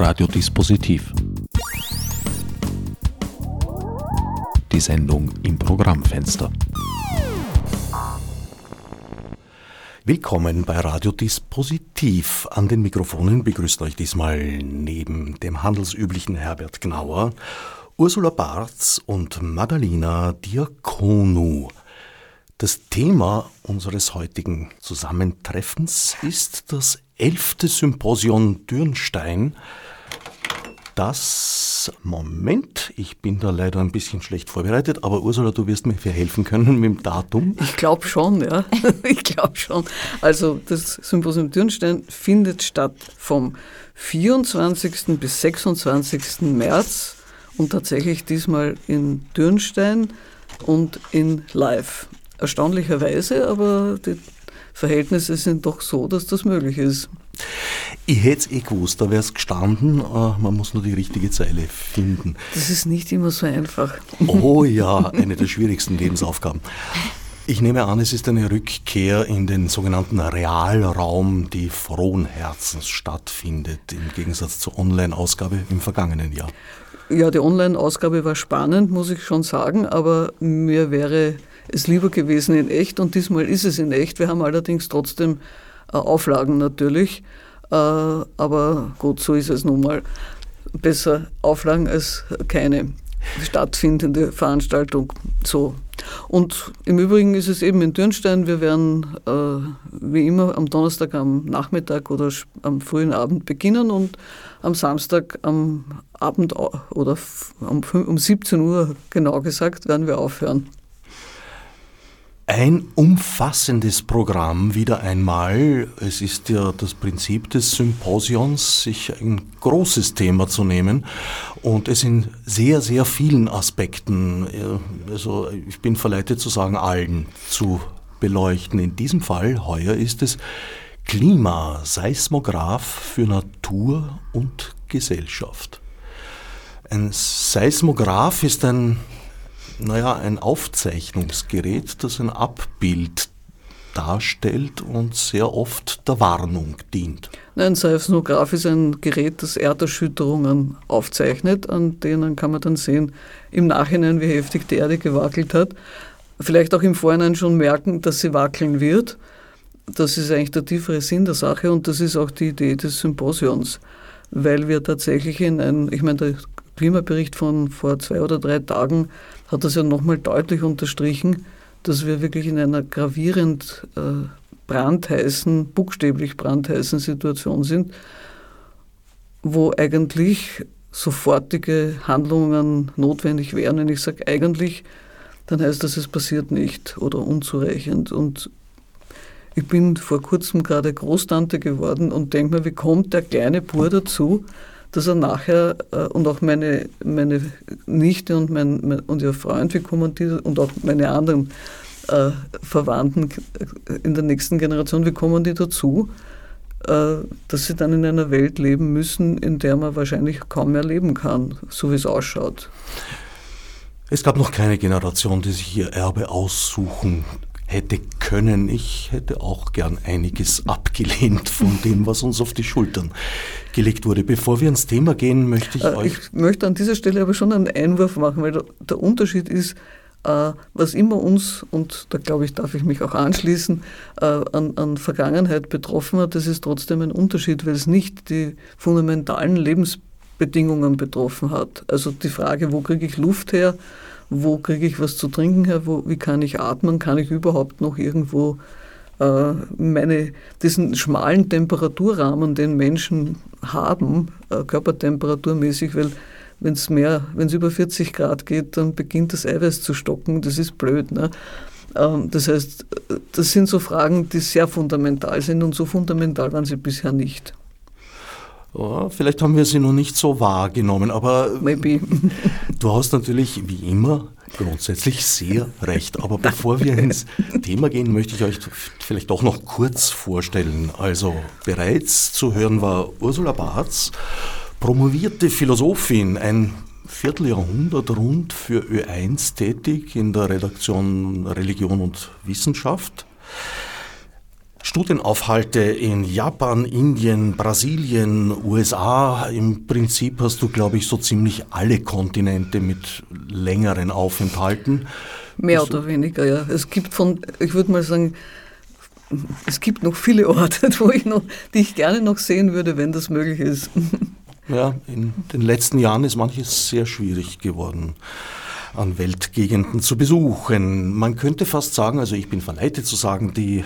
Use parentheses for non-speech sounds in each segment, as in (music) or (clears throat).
Radiodispositiv. Die Sendung im Programmfenster. Willkommen bei Radiodispositiv. An den Mikrofonen begrüßt euch diesmal neben dem handelsüblichen Herbert Gnauer Ursula Barz und Madalina Diakonu. Das Thema unseres heutigen Zusammentreffens ist das elfte Symposion Dürnstein, das, Moment, ich bin da leider ein bisschen schlecht vorbereitet, aber Ursula, du wirst mir helfen können mit dem Datum. Ich glaube schon, ja. (laughs) ich glaube schon. Also das Symposium Dürnstein findet statt vom 24. bis 26. März und tatsächlich diesmal in Dürnstein und in Live erstaunlicherweise, aber die Verhältnisse sind doch so, dass das möglich ist. Ich hätte es eh gewusst, da wäre es gestanden, äh, man muss nur die richtige Zeile finden. Das ist nicht immer so einfach. Oh ja, (laughs) eine der schwierigsten Lebensaufgaben. Ich nehme an, es ist eine Rückkehr in den sogenannten Realraum, die frohen Herzens stattfindet, im Gegensatz zur Online-Ausgabe im vergangenen Jahr. Ja, die Online-Ausgabe war spannend, muss ich schon sagen, aber mir wäre es lieber gewesen in echt und diesmal ist es in echt. Wir haben allerdings trotzdem äh, Auflagen natürlich, äh, aber gut, so ist es nun mal. Besser Auflagen als keine stattfindende Veranstaltung. So. Und im Übrigen ist es eben in Dürnstein, wir werden äh, wie immer am Donnerstag am Nachmittag oder am frühen Abend beginnen und am Samstag am Abend oder um, um 17 Uhr genau gesagt werden wir aufhören. Ein umfassendes Programm wieder einmal. Es ist ja das Prinzip des Symposions, sich ein großes Thema zu nehmen und es in sehr, sehr vielen Aspekten, also ich bin verleitet zu sagen, allen zu beleuchten. In diesem Fall, heuer ist es Klima, Seismograph für Natur und Gesellschaft. Ein Seismograph ist ein naja, ein Aufzeichnungsgerät, das ein Abbild darstellt und sehr oft der Warnung dient. Ein Seismograph ist ein Gerät, das Erderschütterungen aufzeichnet, an denen kann man dann sehen, im Nachhinein, wie heftig die Erde gewackelt hat. Vielleicht auch im Vorhinein schon merken, dass sie wackeln wird. Das ist eigentlich der tiefere Sinn der Sache und das ist auch die Idee des Symposions, weil wir tatsächlich in ein, ich meine, der Klimabericht von vor zwei oder drei Tagen hat das ja nochmal deutlich unterstrichen, dass wir wirklich in einer gravierend äh, brandheißen, buchstäblich brandheißen Situation sind, wo eigentlich sofortige Handlungen notwendig wären. Wenn ich sage eigentlich, dann heißt das, es passiert nicht oder unzureichend. Und ich bin vor kurzem gerade Großtante geworden und denke mir, wie kommt der kleine Bur dazu, dass er nachher äh, und auch meine, meine Nichte und, mein, mein, und ihr Freund, wie kommen die, und auch meine anderen äh, Verwandten in der nächsten Generation, wie kommen die dazu, äh, dass sie dann in einer Welt leben müssen, in der man wahrscheinlich kaum mehr leben kann, so wie es ausschaut. Es gab noch keine Generation, die sich ihr Erbe aussuchen hätte können. Ich hätte auch gern einiges abgelehnt von dem, was uns auf die Schultern gelegt wurde. Bevor wir ins Thema gehen, möchte ich äh, euch. Ich möchte an dieser Stelle aber schon einen Einwurf machen, weil der Unterschied ist, äh, was immer uns, und da glaube ich, darf ich mich auch anschließen, äh, an, an Vergangenheit betroffen hat, das ist trotzdem ein Unterschied, weil es nicht die fundamentalen Lebensbedingungen betroffen hat. Also die Frage, wo kriege ich Luft her? Wo kriege ich was zu trinken her, wo, wie kann ich atmen, kann ich überhaupt noch irgendwo äh, meine, diesen schmalen Temperaturrahmen, den Menschen haben, äh, körpertemperaturmäßig, weil wenn es mehr, wenn es über 40 Grad geht, dann beginnt das Eiweiß zu stocken, das ist blöd. Ne? Ähm, das heißt, das sind so Fragen, die sehr fundamental sind und so fundamental waren sie bisher nicht. Ja, vielleicht haben wir sie noch nicht so wahrgenommen, aber Maybe. du hast natürlich wie immer grundsätzlich sehr recht. Aber bevor wir ins Thema gehen, möchte ich euch vielleicht doch noch kurz vorstellen. Also bereits zu hören war Ursula Barz, promovierte Philosophin, ein Vierteljahrhundert rund für Ö1 tätig in der Redaktion Religion und Wissenschaft Studienaufhalte in Japan, Indien, Brasilien, USA. Im Prinzip hast du, glaube ich, so ziemlich alle Kontinente mit längeren Aufenthalten. Mehr also, oder weniger, ja. Es gibt von, ich würde mal sagen, es gibt noch viele Orte, (laughs) wo ich noch, die ich gerne noch sehen würde, wenn das möglich ist. (laughs) Ja, in den letzten Jahren ist manches sehr schwierig geworden an Weltgegenden zu besuchen. Man könnte fast sagen, also ich bin verleitet zu sagen, die,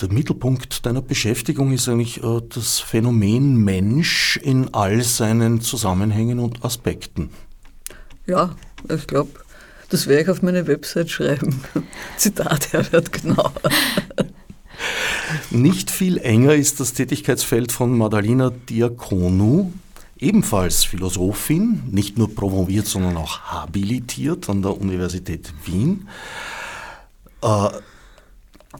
der Mittelpunkt deiner Beschäftigung ist eigentlich äh, das Phänomen Mensch in all seinen Zusammenhängen und Aspekten. Ja, ich glaube, das werde ich auf meine Website schreiben. (laughs) Zitat Herbert genau. (laughs) Nicht viel enger ist das Tätigkeitsfeld von Madalina Diakonu, ebenfalls Philosophin, nicht nur promoviert, sondern auch habilitiert an der Universität Wien. Äh,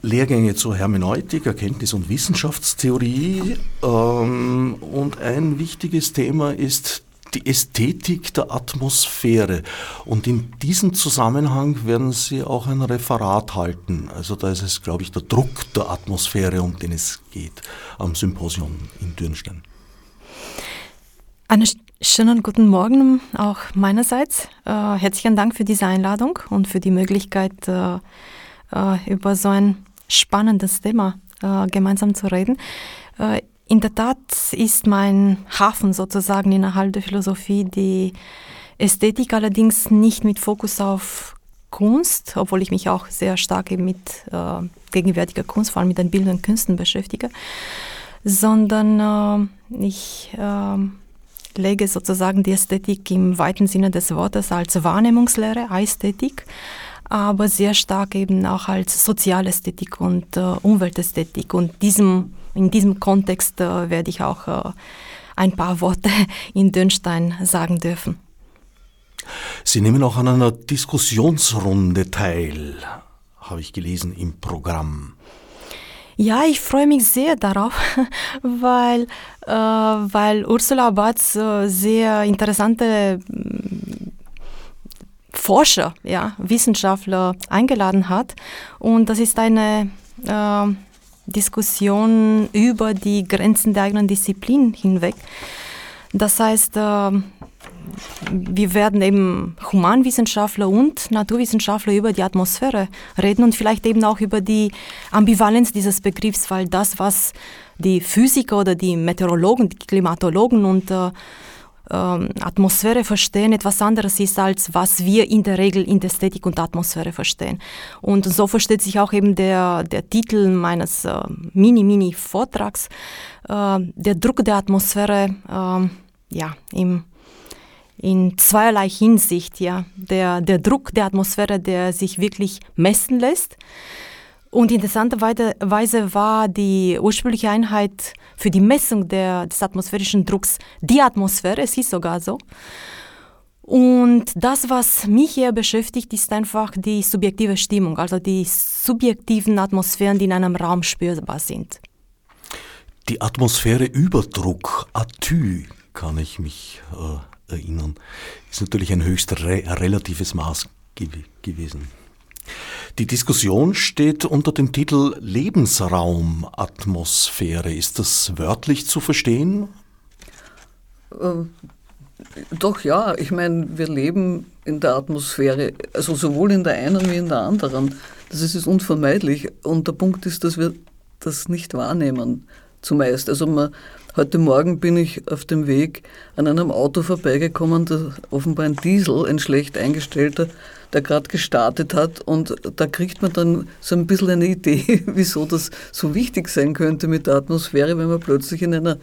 Lehrgänge zur Hermeneutik, Erkenntnis- und Wissenschaftstheorie. Ähm, und ein wichtiges Thema ist die Ästhetik der Atmosphäre. Und in diesem Zusammenhang werden Sie auch ein Referat halten. Also da ist es, glaube ich, der Druck der Atmosphäre, um den es geht, am Symposium in Dürnstein. Einen schönen guten Morgen auch meinerseits. Äh, herzlichen Dank für diese Einladung und für die Möglichkeit, äh, äh, über so ein spannendes Thema äh, gemeinsam zu reden. Äh, in der Tat ist mein Hafen sozusagen innerhalb der Philosophie die Ästhetik, allerdings nicht mit Fokus auf Kunst, obwohl ich mich auch sehr stark mit äh, gegenwärtiger Kunst, vor allem mit den bildenden Künsten beschäftige, sondern äh, ich äh, lege sozusagen die Ästhetik im weiten Sinne des Wortes als Wahrnehmungslehre, Ästhetik, aber sehr stark eben auch als Sozialästhetik und äh, Umweltästhetik und diesem in diesem Kontext äh, werde ich auch äh, ein paar Worte (laughs) in Dürnstein sagen dürfen. Sie nehmen auch an einer Diskussionsrunde teil, habe ich gelesen im Programm. Ja, ich freue mich sehr darauf, (laughs) weil, äh, weil Ursula Batz äh, sehr interessante Forscher, ja, Wissenschaftler eingeladen hat. Und das ist eine äh, Diskussion über die Grenzen der eigenen Disziplin hinweg. Das heißt, äh, wir werden eben Humanwissenschaftler und Naturwissenschaftler über die Atmosphäre reden und vielleicht eben auch über die Ambivalenz dieses Begriffs, weil das, was die Physiker oder die Meteorologen, die Klimatologen und äh, ähm, Atmosphäre verstehen etwas anderes ist, als was wir in der Regel in der Ästhetik und Atmosphäre verstehen. Und so versteht sich auch eben der, der Titel meines äh, Mini-Mini-Vortrags, äh, der Druck der Atmosphäre, äh, ja, im, in zweierlei Hinsicht, ja. Der, der Druck der Atmosphäre, der sich wirklich messen lässt. Und interessanterweise war die ursprüngliche Einheit für die Messung der, des atmosphärischen Drucks die Atmosphäre, es ist sogar so. Und das, was mich hier beschäftigt, ist einfach die subjektive Stimmung, also die subjektiven Atmosphären, die in einem Raum spürbar sind. Die Atmosphäre Überdruck, Atü, kann ich mich äh, erinnern, ist natürlich ein höchst re relatives Maß ge gewesen. Die Diskussion steht unter dem Titel Lebensraumatmosphäre. Ist das wörtlich zu verstehen? Äh, doch ja, ich meine, wir leben in der Atmosphäre, also sowohl in der einen wie in der anderen. Das ist unvermeidlich. Und der Punkt ist, dass wir das nicht wahrnehmen, zumeist. Also man, heute Morgen bin ich auf dem Weg an einem Auto vorbeigekommen, das offenbar ein Diesel, ein schlecht eingestellter, der gerade gestartet hat. Und da kriegt man dann so ein bisschen eine Idee, (laughs) wieso das so wichtig sein könnte mit der Atmosphäre, wenn man plötzlich in einer,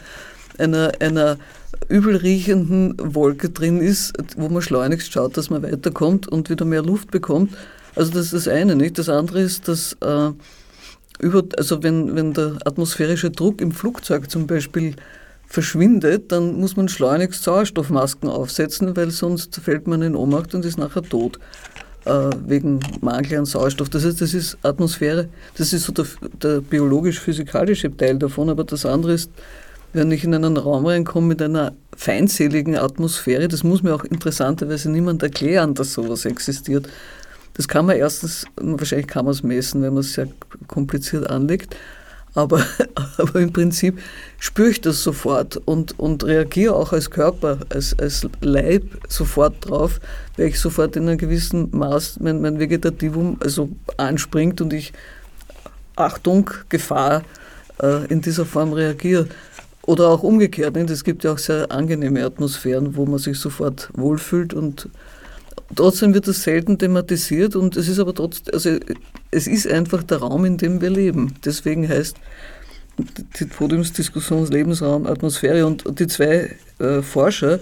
einer, einer übel riechenden Wolke drin ist, wo man schleunigst schaut, dass man weiterkommt und wieder mehr Luft bekommt. Also das ist das eine, nicht? Das andere ist, dass äh, über, also wenn, wenn der atmosphärische Druck im Flugzeug zum Beispiel verschwindet, dann muss man schleunigst Sauerstoffmasken aufsetzen, weil sonst fällt man in Ohnmacht und ist nachher tot äh, wegen Mangel an Sauerstoff. Das heißt, das ist Atmosphäre, das ist so der, der biologisch-physikalische Teil davon, aber das andere ist, wenn ich in einen Raum reinkomme mit einer feindseligen Atmosphäre, das muss mir auch interessanterweise niemand erklären, dass sowas existiert. Das kann man erstens, wahrscheinlich kann man es messen, wenn man es sehr kompliziert anlegt, Aber, (laughs) aber im Prinzip spüre ich das sofort und, und reagiere auch als Körper, als, als Leib sofort drauf, weil ich sofort in einem gewissen Maß mein, mein Vegetativum also anspringt und ich Achtung, Gefahr äh, in dieser Form reagiere. Oder auch umgekehrt. Es gibt ja auch sehr angenehme Atmosphären, wo man sich sofort wohlfühlt und trotzdem wird das selten thematisiert und es ist aber trotzdem, also es ist einfach der Raum, in dem wir leben. Deswegen heißt die Podiumsdiskussion Lebensraum, Atmosphäre und die zwei äh, Forscher,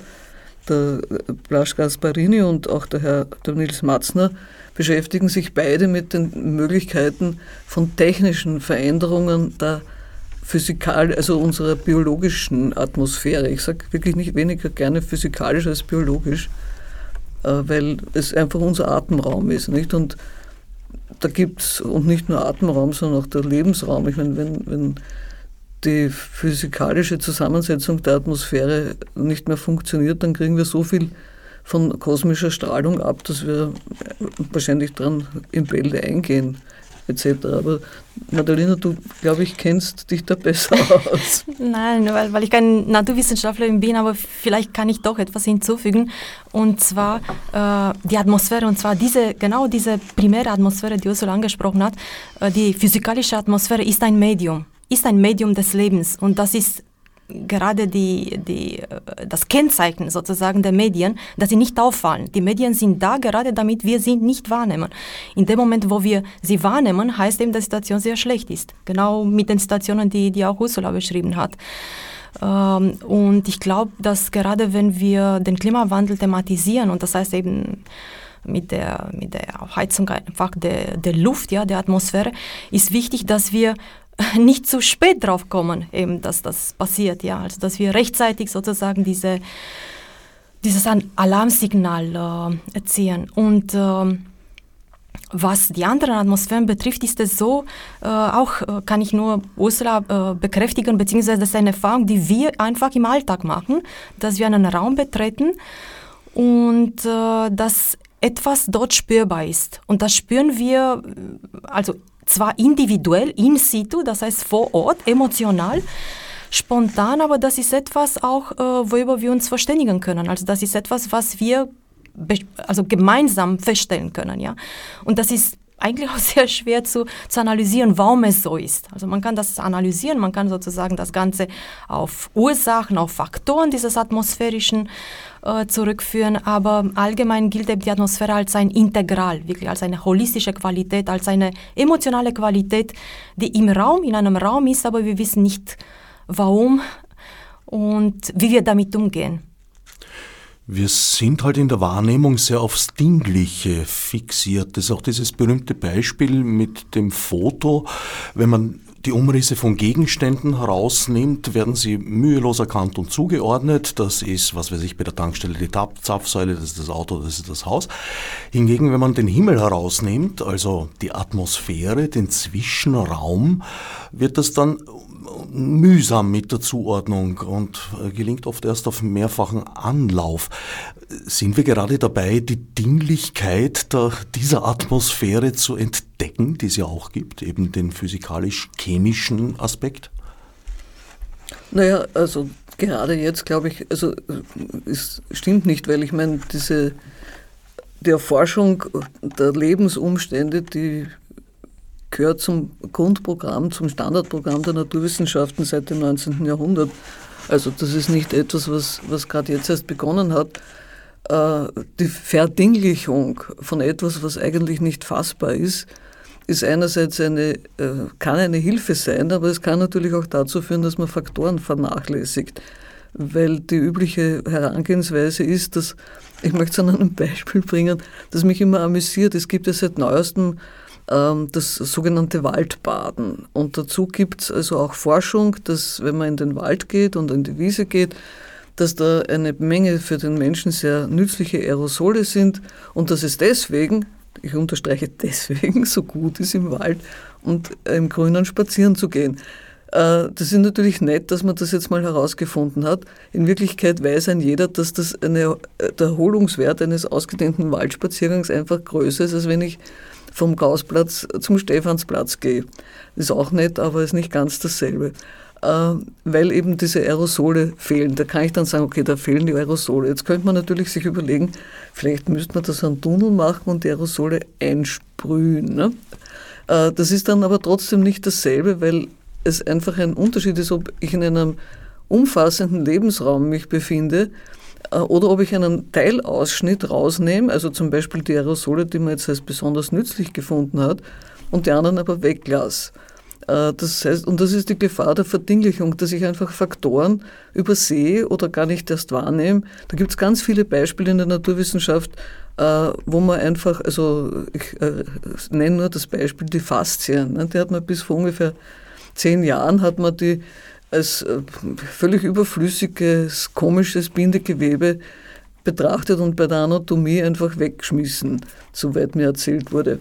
der Blasch Gasparini und auch der Herr der Nils Matzner, beschäftigen sich beide mit den Möglichkeiten von technischen Veränderungen der physikal, also unserer biologischen Atmosphäre. Ich sage wirklich nicht weniger gerne physikalisch als biologisch, weil es einfach unser Atemraum ist. Nicht? Und da gibt es, und nicht nur Atemraum, sondern auch der Lebensraum. Ich meine, wenn, wenn die physikalische Zusammensetzung der Atmosphäre nicht mehr funktioniert, dann kriegen wir so viel von kosmischer Strahlung ab, dass wir wahrscheinlich dran in Bälde eingehen etc. Aber Madalena, du, glaube ich, kennst dich da besser (laughs) aus. Nein, weil, weil ich kein Naturwissenschaftlerin bin, aber vielleicht kann ich doch etwas hinzufügen. Und zwar äh, die Atmosphäre, und zwar diese, genau diese primäre Atmosphäre, die Ursula angesprochen hat, äh, die physikalische Atmosphäre ist ein Medium, ist ein Medium des Lebens. Und das ist gerade die, die, äh, das Kennzeichen sozusagen der Medien, dass sie nicht auffallen. Die Medien sind da gerade damit wir sie nicht wahrnehmen. In dem Moment, wo wir sie wahrnehmen, heißt eben, dass die Situation sehr schlecht ist. Genau mit den Situationen, die, die auch Ursula beschrieben hat. Ähm, und ich glaube, dass gerade wenn wir den Klimawandel thematisieren, und das heißt eben mit der, mit der Heizung einfach der, der Luft, ja, der Atmosphäre, ist wichtig, dass wir (laughs) nicht zu spät drauf kommen, eben, dass das passiert, ja. Also dass wir rechtzeitig sozusagen diese, dieses Alarmsignal äh, erziehen. Und äh, was die anderen Atmosphären betrifft, ist es so, äh, auch äh, kann ich nur Ursula äh, bekräftigen, beziehungsweise das ist eine Erfahrung, die wir einfach im Alltag machen, dass wir einen Raum betreten und äh, dass etwas dort spürbar ist. Und das spüren wir, also zwar individuell, in situ, das heißt vor Ort, emotional, spontan, aber das ist etwas auch, äh, worüber wir uns verständigen können. Also das ist etwas, was wir also gemeinsam feststellen können, ja. Und das ist eigentlich (laughs) auch sehr schwer zu, zu analysieren, warum es so ist. Also man kann das analysieren, man kann sozusagen das Ganze auf Ursachen, auf Faktoren dieses atmosphärischen äh, zurückführen, aber allgemein gilt die Atmosphäre als ein Integral, wirklich als eine holistische Qualität, als eine emotionale Qualität, die im Raum, in einem Raum ist, aber wir wissen nicht warum und wie wir damit umgehen. Wir sind halt in der Wahrnehmung sehr aufs Dingliche fixiert. Das ist auch dieses berühmte Beispiel mit dem Foto. Wenn man die Umrisse von Gegenständen herausnimmt, werden sie mühelos erkannt und zugeordnet. Das ist, was weiß ich, bei der Tankstelle die Zapfsäule, das ist das Auto, das ist das Haus. Hingegen, wenn man den Himmel herausnimmt, also die Atmosphäre, den Zwischenraum, wird das dann mühsam mit der Zuordnung und äh, gelingt oft erst auf mehrfachen Anlauf. Sind wir gerade dabei, die Dinglichkeit der, dieser Atmosphäre zu entdecken, die es ja auch gibt, eben den physikalisch-chemischen Aspekt? Naja, also gerade jetzt glaube ich, also es stimmt nicht, weil ich meine, diese die Erforschung der Lebensumstände, die gehört zum Grundprogramm, zum Standardprogramm der Naturwissenschaften seit dem 19. Jahrhundert. Also das ist nicht etwas, was, was gerade jetzt erst begonnen hat. Äh, die Verdinglichung von etwas, was eigentlich nicht fassbar ist, ist einerseits eine, äh, kann eine Hilfe sein, aber es kann natürlich auch dazu führen, dass man Faktoren vernachlässigt. Weil die übliche Herangehensweise ist, dass, ich möchte es an einem (laughs) Beispiel bringen, das mich immer amüsiert. Es gibt ja seit neuestem das sogenannte Waldbaden. Und dazu gibt es also auch Forschung, dass wenn man in den Wald geht und in die Wiese geht, dass da eine Menge für den Menschen sehr nützliche Aerosole sind und dass es deswegen, ich unterstreiche (laughs) deswegen, so gut ist im Wald und im Grünen spazieren zu gehen. Äh, das ist natürlich nett, dass man das jetzt mal herausgefunden hat. In Wirklichkeit weiß ein jeder, dass das eine, der Erholungswert eines ausgedehnten Waldspaziergangs einfach größer ist, als wenn ich vom Gaußplatz zum Stephansplatz gehe. Ist auch nett, aber ist nicht ganz dasselbe. Äh, weil eben diese Aerosole fehlen. Da kann ich dann sagen, okay, da fehlen die Aerosole. Jetzt könnte man natürlich sich überlegen, vielleicht müsste man das an Tunnel machen und die Aerosole einsprühen. Ne? Äh, das ist dann aber trotzdem nicht dasselbe, weil es einfach ein Unterschied ist, ob ich in einem umfassenden Lebensraum mich befinde oder ob ich einen Teilausschnitt rausnehme, also zum Beispiel die Aerosole, die man jetzt als besonders nützlich gefunden hat, und die anderen aber weglasse. Äh, das heißt, und das ist die Gefahr der Verdinglichung, dass ich einfach Faktoren übersehe oder gar nicht erst wahrnehme. Da gibt es ganz viele Beispiele in der Naturwissenschaft, äh, wo man einfach, also ich äh, nenne nur das Beispiel die Faszien. Ne? Die hat man bis vor ungefähr zehn Jahren hat man die als völlig überflüssiges, komisches Bindegewebe betrachtet und bei der Anatomie einfach weggeschmissen, soweit mir erzählt wurde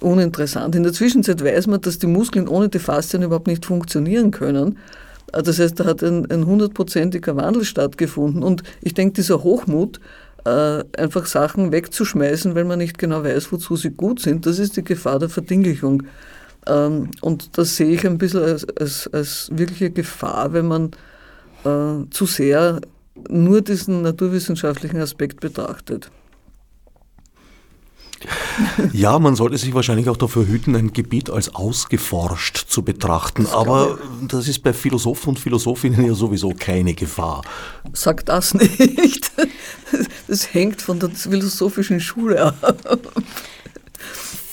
uninteressant. In der Zwischenzeit weiß man, dass die Muskeln ohne die Faszien überhaupt nicht funktionieren können. Äh, das heißt, da hat ein, ein hundertprozentiger Wandel stattgefunden. Und ich denke, dieser Hochmut, äh, einfach Sachen wegzuschmeißen, weil man nicht genau weiß, wozu sie gut sind, das ist die Gefahr der Verdinglichung. Ähm, und das sehe ich ein bisschen als, als, als wirkliche Gefahr, wenn man äh, zu sehr nur diesen naturwissenschaftlichen Aspekt betrachtet. Ja, man sollte sich wahrscheinlich auch dafür hüten, ein Gebiet als ausgeforscht zu betrachten. Das aber das ist bei Philosophen und Philosophinnen ja sowieso keine Gefahr. Sag das nicht. Das hängt von der philosophischen Schule ab.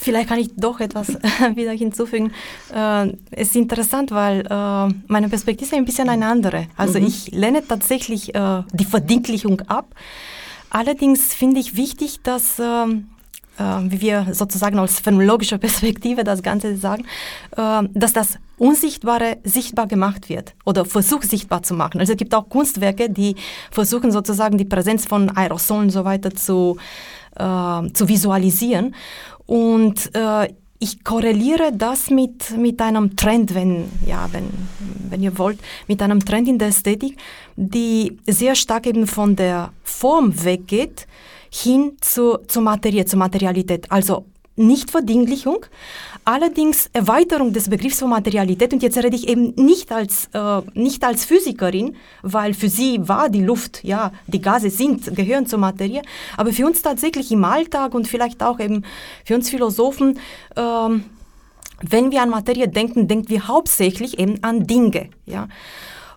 Vielleicht kann ich doch etwas (laughs) wieder hinzufügen. Äh, es ist interessant, weil äh, meine Perspektive ein bisschen eine andere. Also mhm. ich lehne tatsächlich äh, die Verdinklichung ab. Allerdings finde ich wichtig, dass ähm, äh, wie wir sozusagen aus phänomenologischer (laughs) Perspektive das Ganze sagen, äh, dass das Unsichtbare sichtbar gemacht wird oder versucht sichtbar zu machen. Also es gibt auch Kunstwerke, die versuchen sozusagen die Präsenz von Aerosolen und so weiter zu, äh, zu visualisieren. Und äh, ich korreliere das mit, mit einem Trend, wenn, ja, wenn, wenn ihr wollt, mit einem Trend in der Ästhetik, die sehr stark eben von der Form weggeht, hin zu, zur Materie, zur Materialität. Also nicht Verdinglichung, allerdings Erweiterung des Begriffs von Materialität. Und jetzt rede ich eben nicht als, äh, nicht als Physikerin, weil für sie war die Luft, ja, die Gase sind, gehören zur Materie, aber für uns tatsächlich im Alltag und vielleicht auch eben für uns Philosophen, äh, wenn wir an Materie denken, denken wir hauptsächlich eben an Dinge, ja.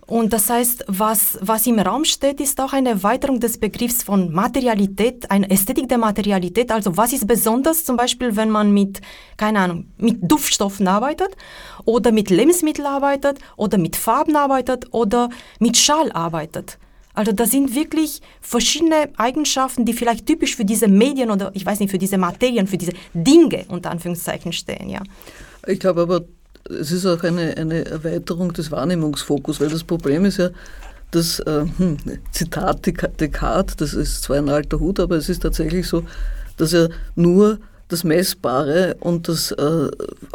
Und das heißt, was, was im Raum steht, ist auch eine Erweiterung des Begriffs von Materialität, eine Ästhetik der Materialität. Also was ist besonders zum Beispiel, wenn man mit, keine Ahnung, mit Duftstoffen arbeitet oder mit Lebensmitteln arbeitet oder mit Farben arbeitet oder mit Schall arbeitet. Also das sind wirklich verschiedene Eigenschaften, die vielleicht typisch für diese Medien oder ich weiß nicht, für diese Materien, für diese Dinge unter Anführungszeichen stehen, ja. Ich glaube aber, es ist auch eine, eine Erweiterung des Wahrnehmungsfokus, weil das Problem ist ja, das äh, hm, Zitat Descartes, das ist zwar ein alter Hut, aber es ist tatsächlich so, dass er nur das Messbare und das äh,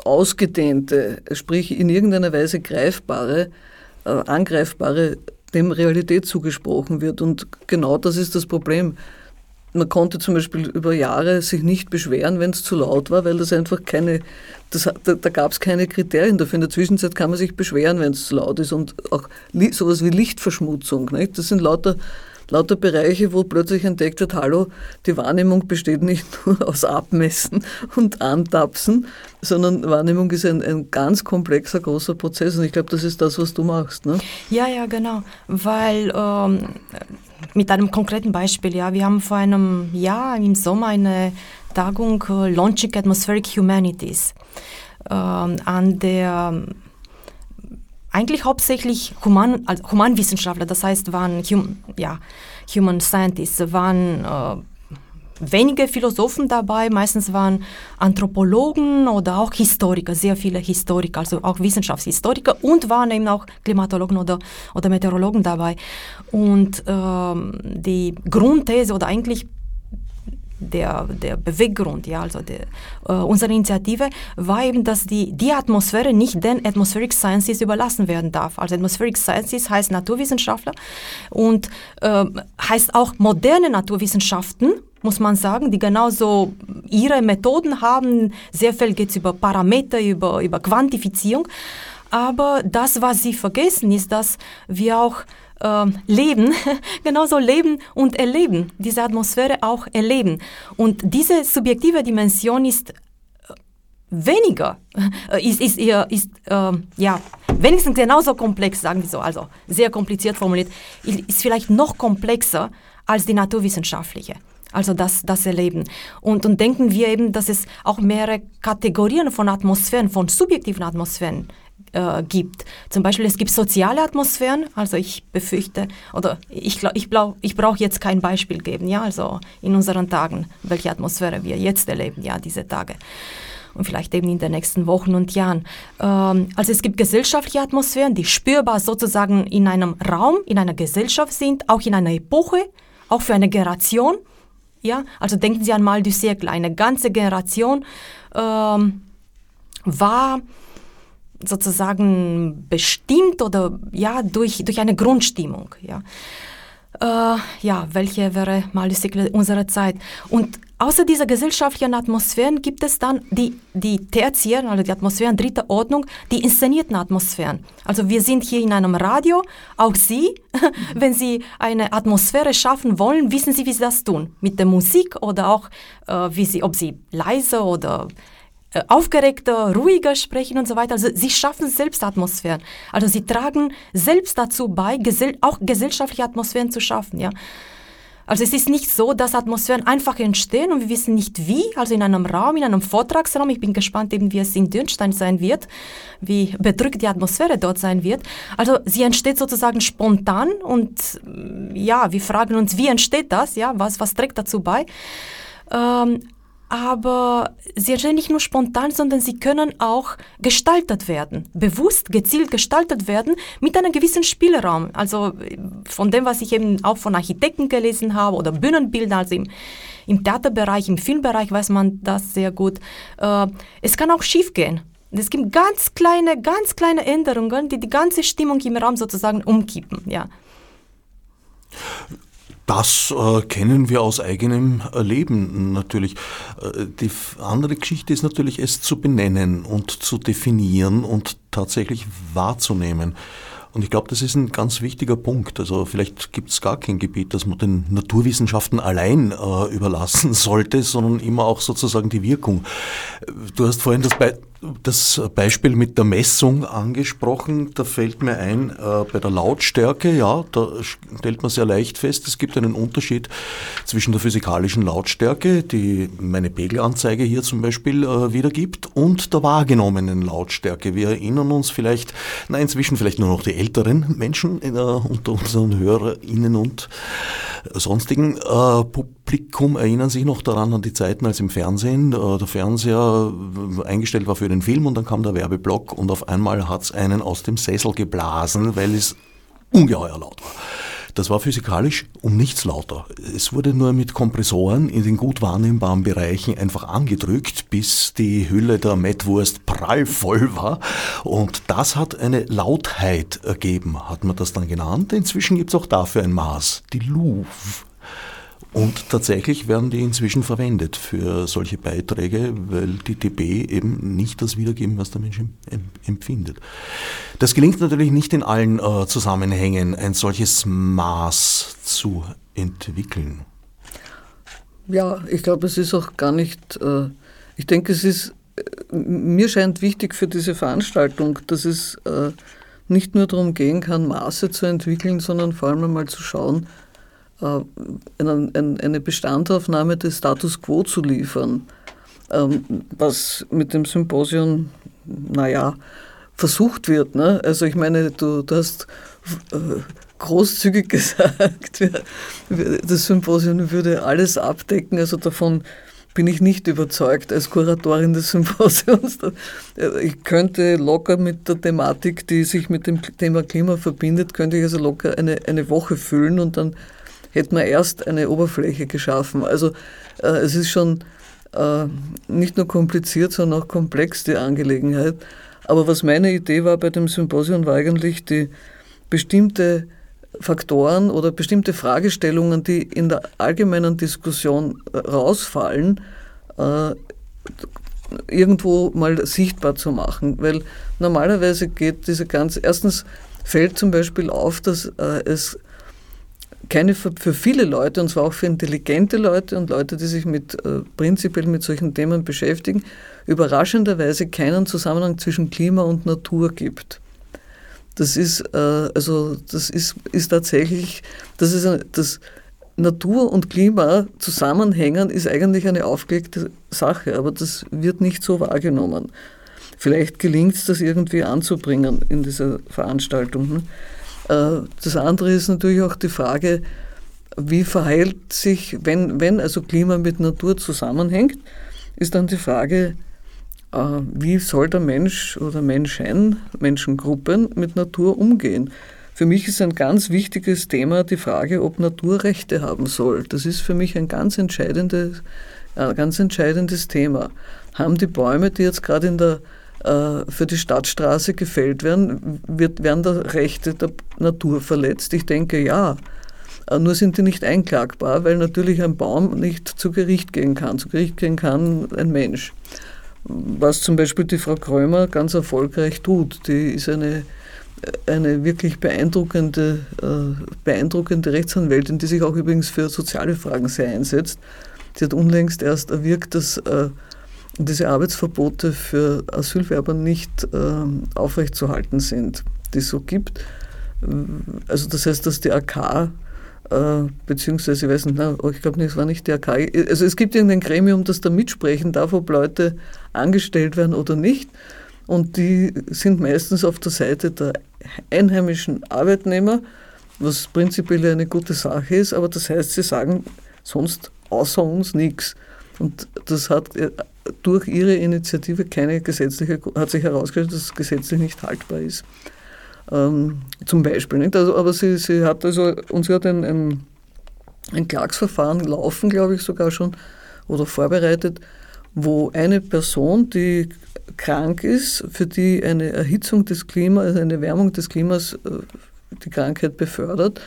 Ausgedehnte, sprich in irgendeiner Weise Greifbare, äh, Angreifbare, dem Realität zugesprochen wird. Und genau das ist das Problem man konnte zum Beispiel über Jahre sich nicht beschweren, wenn es zu laut war, weil das einfach keine, das, da, da gab es keine Kriterien dafür. In der Zwischenzeit kann man sich beschweren, wenn es zu laut ist und auch sowas wie Lichtverschmutzung. Nicht? Das sind lauter, lauter Bereiche, wo plötzlich entdeckt wird, hallo, die Wahrnehmung besteht nicht (laughs) nur aus Abmessen und Antapsen, sondern Wahrnehmung ist ein, ein ganz komplexer, großer Prozess und ich glaube, das ist das, was du machst. Ne? Ja, ja, genau, weil ähm, mit einem konkreten Beispiel, ja, wir haben vor einem Jahr im Sommer eine Tagung äh, Launching Atmospheric Humanities äh, an der eigentlich hauptsächlich Human, also Humanwissenschaftler, das heißt waren hum, ja, Human Scientists, waren äh, wenige Philosophen dabei, meistens waren Anthropologen oder auch Historiker, sehr viele Historiker, also auch Wissenschaftshistoriker und waren eben auch Klimatologen oder, oder Meteorologen dabei. Und ähm, die Grundthese oder eigentlich der, der Beweggrund, ja, also der, äh, unserer Initiative war eben, dass die, die Atmosphäre nicht den Atmospheric Sciences überlassen werden darf. Also Atmospheric Sciences heißt Naturwissenschaftler und äh, heißt auch moderne Naturwissenschaften muss man sagen, die genauso ihre Methoden haben. Sehr viel geht es über Parameter, über, über Quantifizierung. Aber das, was sie vergessen, ist, dass wir auch äh, leben, (laughs) genauso leben und erleben, diese Atmosphäre auch erleben. Und diese subjektive Dimension ist weniger, äh, ist, ist, ist äh, ja, wenigstens genauso komplex, sagen wir so, also sehr kompliziert formuliert, ist vielleicht noch komplexer als die naturwissenschaftliche. Also das, das Erleben. Und, und denken wir eben, dass es auch mehrere Kategorien von Atmosphären, von subjektiven Atmosphären äh, gibt. Zum Beispiel, es gibt soziale Atmosphären, also ich befürchte, oder ich, ich, ich brauche jetzt kein Beispiel geben, ja, also in unseren Tagen, welche Atmosphäre wir jetzt erleben, ja, diese Tage und vielleicht eben in den nächsten Wochen und Jahren. Ähm, also es gibt gesellschaftliche Atmosphären, die spürbar sozusagen in einem Raum, in einer Gesellschaft sind, auch in einer Epoche, auch für eine Generation. Ja, also denken Sie einmal du Siècle, eine ganze Generation ähm, war sozusagen bestimmt oder ja durch, durch eine Grundstimmung. Ja. Äh, ja, welche wäre mal die Siècle unserer Zeit? Und Außer dieser gesellschaftlichen Atmosphären gibt es dann die, die tertiären, also die Atmosphären dritter Ordnung, die inszenierten Atmosphären. Also wir sind hier in einem Radio, auch Sie, (laughs) wenn Sie eine Atmosphäre schaffen wollen, wissen Sie, wie Sie das tun. Mit der Musik oder auch, äh, wie Sie, ob Sie leise oder äh, aufgeregter, ruhiger sprechen und so weiter. Also sie schaffen selbst Atmosphären. Also sie tragen selbst dazu bei, gesell auch gesellschaftliche Atmosphären zu schaffen. Ja. Also es ist nicht so, dass Atmosphären einfach entstehen und wir wissen nicht wie, also in einem Raum, in einem Vortragsraum. Ich bin gespannt eben, wie es in Dürnstein sein wird, wie bedrückt die Atmosphäre dort sein wird. Also sie entsteht sozusagen spontan und ja, wir fragen uns, wie entsteht das, ja, was, was trägt dazu bei? Ähm, aber sie entstehen nicht nur spontan, sondern sie können auch gestaltet werden, bewusst, gezielt gestaltet werden mit einem gewissen Spielraum. Also von dem, was ich eben auch von Architekten gelesen habe oder Bühnenbildern, also im, im Theaterbereich, im Filmbereich weiß man das sehr gut. Äh, es kann auch schiefgehen. Es gibt ganz kleine, ganz kleine Änderungen, die die ganze Stimmung im Raum sozusagen umkippen. Ja. Das äh, kennen wir aus eigenem Leben natürlich. Äh, die andere Geschichte ist natürlich, es zu benennen und zu definieren und tatsächlich wahrzunehmen. Und ich glaube, das ist ein ganz wichtiger Punkt. Also vielleicht gibt es gar kein Gebiet, das man den Naturwissenschaften allein äh, überlassen (laughs) sollte, sondern immer auch sozusagen die Wirkung. Du hast vorhin das, Be das Beispiel mit der Messung angesprochen. Da fällt mir ein, äh, bei der Lautstärke, ja, da stellt man sehr leicht fest, es gibt einen Unterschied zwischen der physikalischen Lautstärke, die meine Pegelanzeige hier zum Beispiel äh, wiedergibt, und der wahrgenommenen Lautstärke. Wir erinnern uns vielleicht, na inzwischen vielleicht nur noch die älteren Menschen äh, unter unseren HörerInnen und sonstigen äh, Publikum erinnern sich noch daran an die Zeiten, als im Fernsehen äh, der Fernseher eingestellt war für den Film und dann kam der Werbeblock und auf einmal hat es einen aus dem Sessel geblasen, weil es ungeheuer laut war. Das war physikalisch um nichts lauter. Es wurde nur mit Kompressoren in den gut wahrnehmbaren Bereichen einfach angedrückt, bis die Hülle der Mettwurst prallvoll war. Und das hat eine Lautheit ergeben, hat man das dann genannt. Inzwischen gibt es auch dafür ein Maß, die Louvre. Und tatsächlich werden die inzwischen verwendet für solche Beiträge, weil die dB eben nicht das wiedergeben, was der Mensch empfindet. Das gelingt natürlich nicht in allen äh, Zusammenhängen, ein solches Maß zu entwickeln. Ja, ich glaube, es ist auch gar nicht, äh, ich denke, es ist, äh, mir scheint wichtig für diese Veranstaltung, dass es äh, nicht nur darum gehen kann, Maße zu entwickeln, sondern vor allem einmal zu schauen, eine Bestandaufnahme des Status quo zu liefern, ähm, was mit dem Symposium, naja, versucht wird. Ne? Also ich meine, du, du hast äh, großzügig (laughs) gesagt, das Symposium würde alles abdecken, also davon bin ich nicht überzeugt als Kuratorin des (laughs) Symposiums. Ich könnte locker mit der Thematik, die sich mit dem Thema Klima verbindet, könnte ich also locker eine, eine Woche füllen und dann hätte man erst eine Oberfläche geschaffen. Also äh, es ist schon äh, nicht nur kompliziert, sondern auch komplex, die Angelegenheit. Aber was meine Idee war bei dem Symposium, war eigentlich die bestimmte Faktoren oder bestimmte Fragestellungen, die in der allgemeinen Diskussion rausfallen, irgendwo mal sichtbar zu machen. Weil normalerweise geht diese ganze, erstens fällt zum Beispiel auf, dass äh, es keine für, für, viele Leute, und zwar auch für intelligente Leute und Leute, die sich mit, äh, prinzipiell mit solchen Themen beschäftigen, überraschenderweise keinen Zusammenhang zwischen Klima und Natur gibt. Das ist, äh, also, das ist, ist tatsächlich, das ist das, Natur und Klima zusammenhängen, ist eigentlich eine aufgelegte Sache, aber das wird nicht so wahrgenommen. Vielleicht gelingt es, das irgendwie anzubringen in dieser Veranstaltung. Äh, das andere ist natürlich auch die Frage, wie verhält sich, wenn, wenn also Klima mit Natur zusammenhängt, ist dann die Frage, äh, wie soll der Mensch oder Menschen, Menschengruppen mit Natur umgehen? Für mich ist ein ganz wichtiges Thema die Frage, ob Natur Rechte haben soll. Das ist für mich ein ganz entscheidendes, ein ganz entscheidendes Thema. Haben die Bäume, die jetzt gerade in der äh, für die Stadtstraße gefällt werden, wird, werden da Rechte der Natur verletzt? Ich denke ja. Äh, nur sind die nicht einklagbar, weil natürlich ein Baum nicht zu Gericht gehen kann. Zu Gericht gehen kann ein Mensch. Was zum Beispiel die Frau Krömer ganz erfolgreich tut. Die ist eine eine wirklich beeindruckende, äh, beeindruckende Rechtsanwältin, die sich auch übrigens für soziale Fragen sehr einsetzt. Sie hat unlängst erst erwirkt, dass äh, diese Arbeitsverbote für Asylwerber nicht äh, aufrechtzuerhalten sind, die es so gibt. Also das heißt, dass die AK beziehungsweise ich weiß nicht, na, ich glaube nicht, es war nicht die AK. Also es gibt irgendein Gremium, das da mitsprechen darf, ob Leute angestellt werden oder nicht. Und die sind meistens auf der Seite der einheimischen Arbeitnehmer, was prinzipiell eine gute Sache ist, aber das heißt, sie sagen sonst außer uns nichts. Und das hat äh, durch ihre Initiative keine gesetzliche, hat sich herausgestellt, dass es gesetzlich nicht haltbar ist. Ähm, zum Beispiel. Nicht? Also, aber sie, sie hat also, und sie hat ein, ein, ein Klagsverfahren laufen, glaube ich, sogar schon, oder vorbereitet, wo eine Person, die krank ist, für die eine Erhitzung des Klimas, also eine Wärmung des Klimas äh, die Krankheit befördert,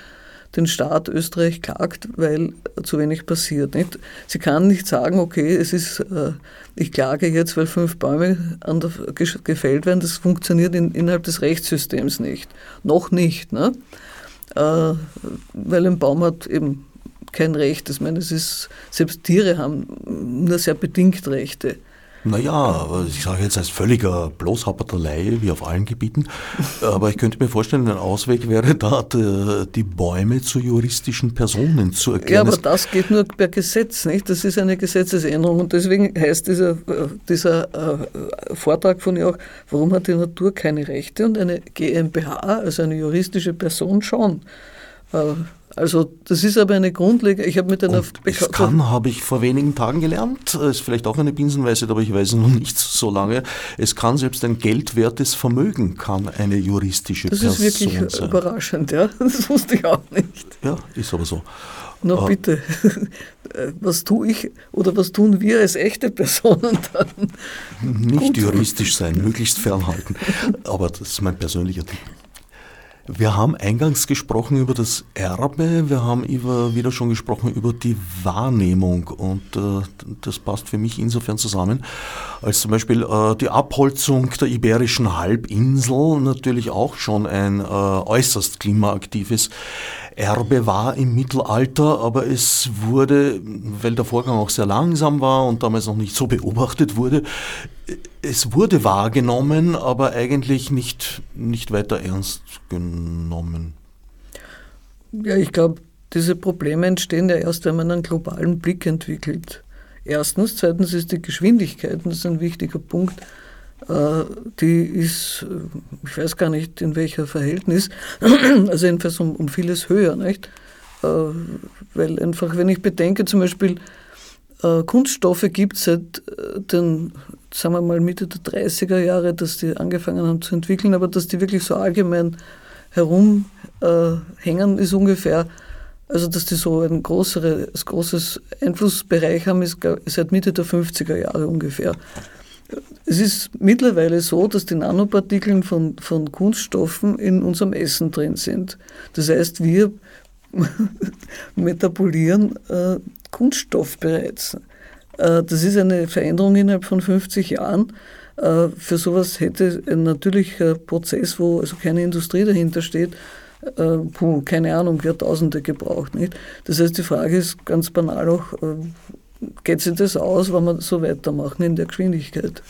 den Staat Österreich klagt, weil zu wenig passiert. Nicht? Sie kann nicht sagen, okay, es ist, äh, ich klage jetzt, weil fünf Bäume der, gefällt werden. Das funktioniert in, innerhalb des Rechtssystems nicht. Noch nicht. Ne? Äh, weil ein Baum hat eben kein Recht. Ich meine, es ist, selbst Tiere haben nur sehr bedingt Rechte. Naja, ich sage jetzt als völliger Bloßhappertelei, wie auf allen Gebieten, (laughs) aber ich könnte mir vorstellen, ein Ausweg wäre da, die Bäume zu juristischen Personen zu erklären. Ja, aber das geht nur per Gesetz, nicht? Das ist eine Gesetzesänderung und deswegen heißt dieser, dieser äh, Vortrag von ihr auch, warum hat die Natur keine Rechte und eine GmbH, also eine juristische Person schon. Äh, also das ist aber eine Grundlegende. Ich habe mit einer Es kann, habe ich vor wenigen Tagen gelernt, ist vielleicht auch eine Binsenweisheit, aber ich weiß es noch nicht so lange. Es kann selbst ein geldwertes Vermögen kann eine juristische das Person sein. Das ist wirklich sein. überraschend, ja. (laughs) Das wusste ich auch nicht. Ja, ist aber so. Na uh, bitte, (laughs) was tue ich oder was tun wir als echte Personen dann? Nicht Gut. juristisch sein, möglichst fernhalten. Aber das ist mein persönlicher Tipp. Wir haben eingangs gesprochen über das Erbe, wir haben über, wieder schon gesprochen über die Wahrnehmung und äh, das passt für mich insofern zusammen, als zum Beispiel äh, die Abholzung der iberischen Halbinsel natürlich auch schon ein äh, äußerst klimaaktives Erbe war im Mittelalter, aber es wurde, weil der Vorgang auch sehr langsam war und damals noch nicht so beobachtet wurde, es wurde wahrgenommen, aber eigentlich nicht, nicht weiter ernst genommen. Ja, ich glaube, diese Probleme entstehen ja erst, wenn man einen globalen Blick entwickelt. Erstens. Zweitens ist die Geschwindigkeit, das ist ein wichtiger Punkt, äh, die ist, äh, ich weiß gar nicht in welcher Verhältnis, (clears throat) also jedenfalls um, um vieles höher, nicht? Äh, weil einfach, wenn ich bedenke, zum Beispiel, Kunststoffe gibt es seit den, sagen wir mal, Mitte der 30er Jahre, dass die angefangen haben zu entwickeln, aber dass die wirklich so allgemein herumhängen, ist ungefähr, also dass die so ein größere, großes Einflussbereich haben, ist seit Mitte der 50er Jahre ungefähr. es ist mittlerweile so, dass die Nanopartikeln von, von Kunststoffen in unserem Essen drin sind. Das heißt, wir (laughs) metabolieren äh, Kunststoff bereits. Äh, das ist eine Veränderung innerhalb von 50 Jahren. Äh, für sowas hätte ein natürlicher Prozess, wo also keine Industrie dahinter steht, äh, puh, keine Ahnung, Jahrtausende gebraucht. Nicht? Das heißt, die Frage ist ganz banal auch, äh, geht sich das aus, wenn wir so weitermachen in der Geschwindigkeit?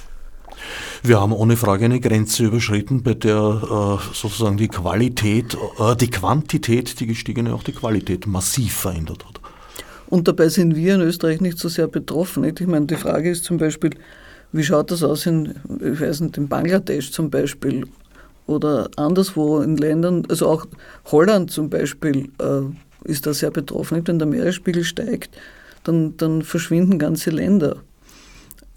Wir haben ohne Frage eine Grenze überschritten, bei der äh, sozusagen die Qualität, äh, die Quantität, die gestiegene, auch die Qualität massiv verändert hat. Und dabei sind wir in Österreich nicht so sehr betroffen. Nicht? Ich meine, die Frage ist zum Beispiel, wie schaut das aus in, ich weiß nicht, in Bangladesch zum Beispiel oder anderswo in Ländern, also auch Holland zum Beispiel äh, ist da sehr betroffen. Wenn der Meeresspiegel steigt, dann, dann verschwinden ganze Länder.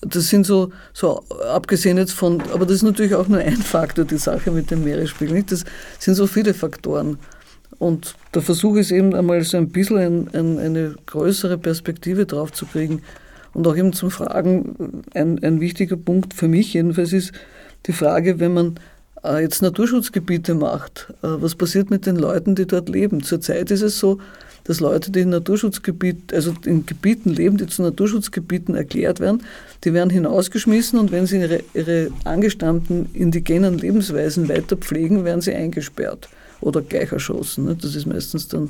Das sind so, so, abgesehen jetzt von, aber das ist natürlich auch nur ein Faktor, die Sache mit dem Meeresspiegel. Nicht? Das sind so viele Faktoren. Und der Versuch ist eben einmal so ein bisschen ein, ein, eine größere Perspektive drauf zu kriegen. Und auch eben zum Fragen, ein, ein wichtiger Punkt für mich jedenfalls ist die Frage, wenn man äh, jetzt Naturschutzgebiete macht, äh, was passiert mit den Leuten, die dort leben? Zurzeit ist es so, dass Leute, die in Naturschutzgebiet, also in Gebieten leben, die zu Naturschutzgebieten erklärt werden, die werden hinausgeschmissen und wenn sie ihre, ihre angestammten indigenen Lebensweisen weiter pflegen, werden sie eingesperrt oder gleich erschossen. Ne? Das ist meistens dann,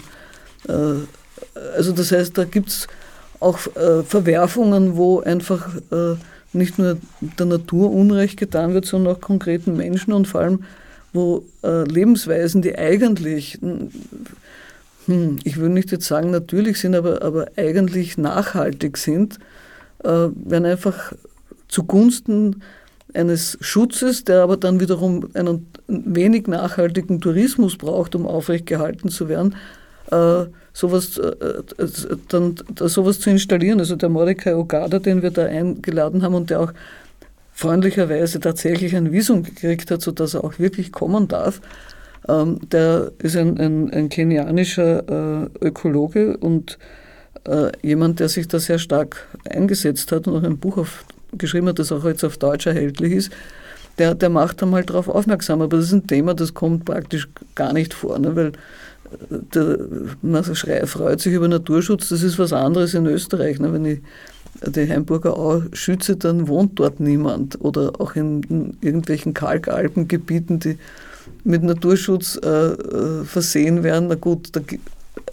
äh, also das heißt, da gibt es auch äh, Verwerfungen, wo einfach äh, nicht nur der Natur Unrecht getan wird, sondern auch konkreten Menschen und vor allem, wo Lebensweisen, die eigentlich hm, ich würde nicht jetzt sagen natürlich sind, aber, aber eigentlich nachhaltig sind, äh, werden einfach zugunsten eines Schutzes, der aber dann wiederum einen wenig nachhaltigen Tourismus braucht, um aufrechtgehalten zu werden, äh, sowas, äh, äh dann, sowas zu installieren. Also der Mordecai Ogada, den wir da eingeladen haben und der auch freundlicherweise tatsächlich ein Visum gekriegt hat, sodass er auch wirklich kommen darf, ähm, der ist ein, ein, ein kenianischer äh, Ökologe und äh, jemand, der sich da sehr stark eingesetzt hat und auch ein Buch auf, geschrieben hat, das auch jetzt auf Deutsch erhältlich ist. Der, der macht einmal darauf aufmerksam. Aber das ist ein Thema, das kommt praktisch gar nicht vor, ne? weil der, man freut sich über Naturschutz, das ist was anderes in Österreich. Ne? Wenn ich die Heimburger Au schütze, dann wohnt dort niemand. Oder auch in, in irgendwelchen Kalkalpengebieten, die mit Naturschutz äh, äh, versehen werden, na gut, da,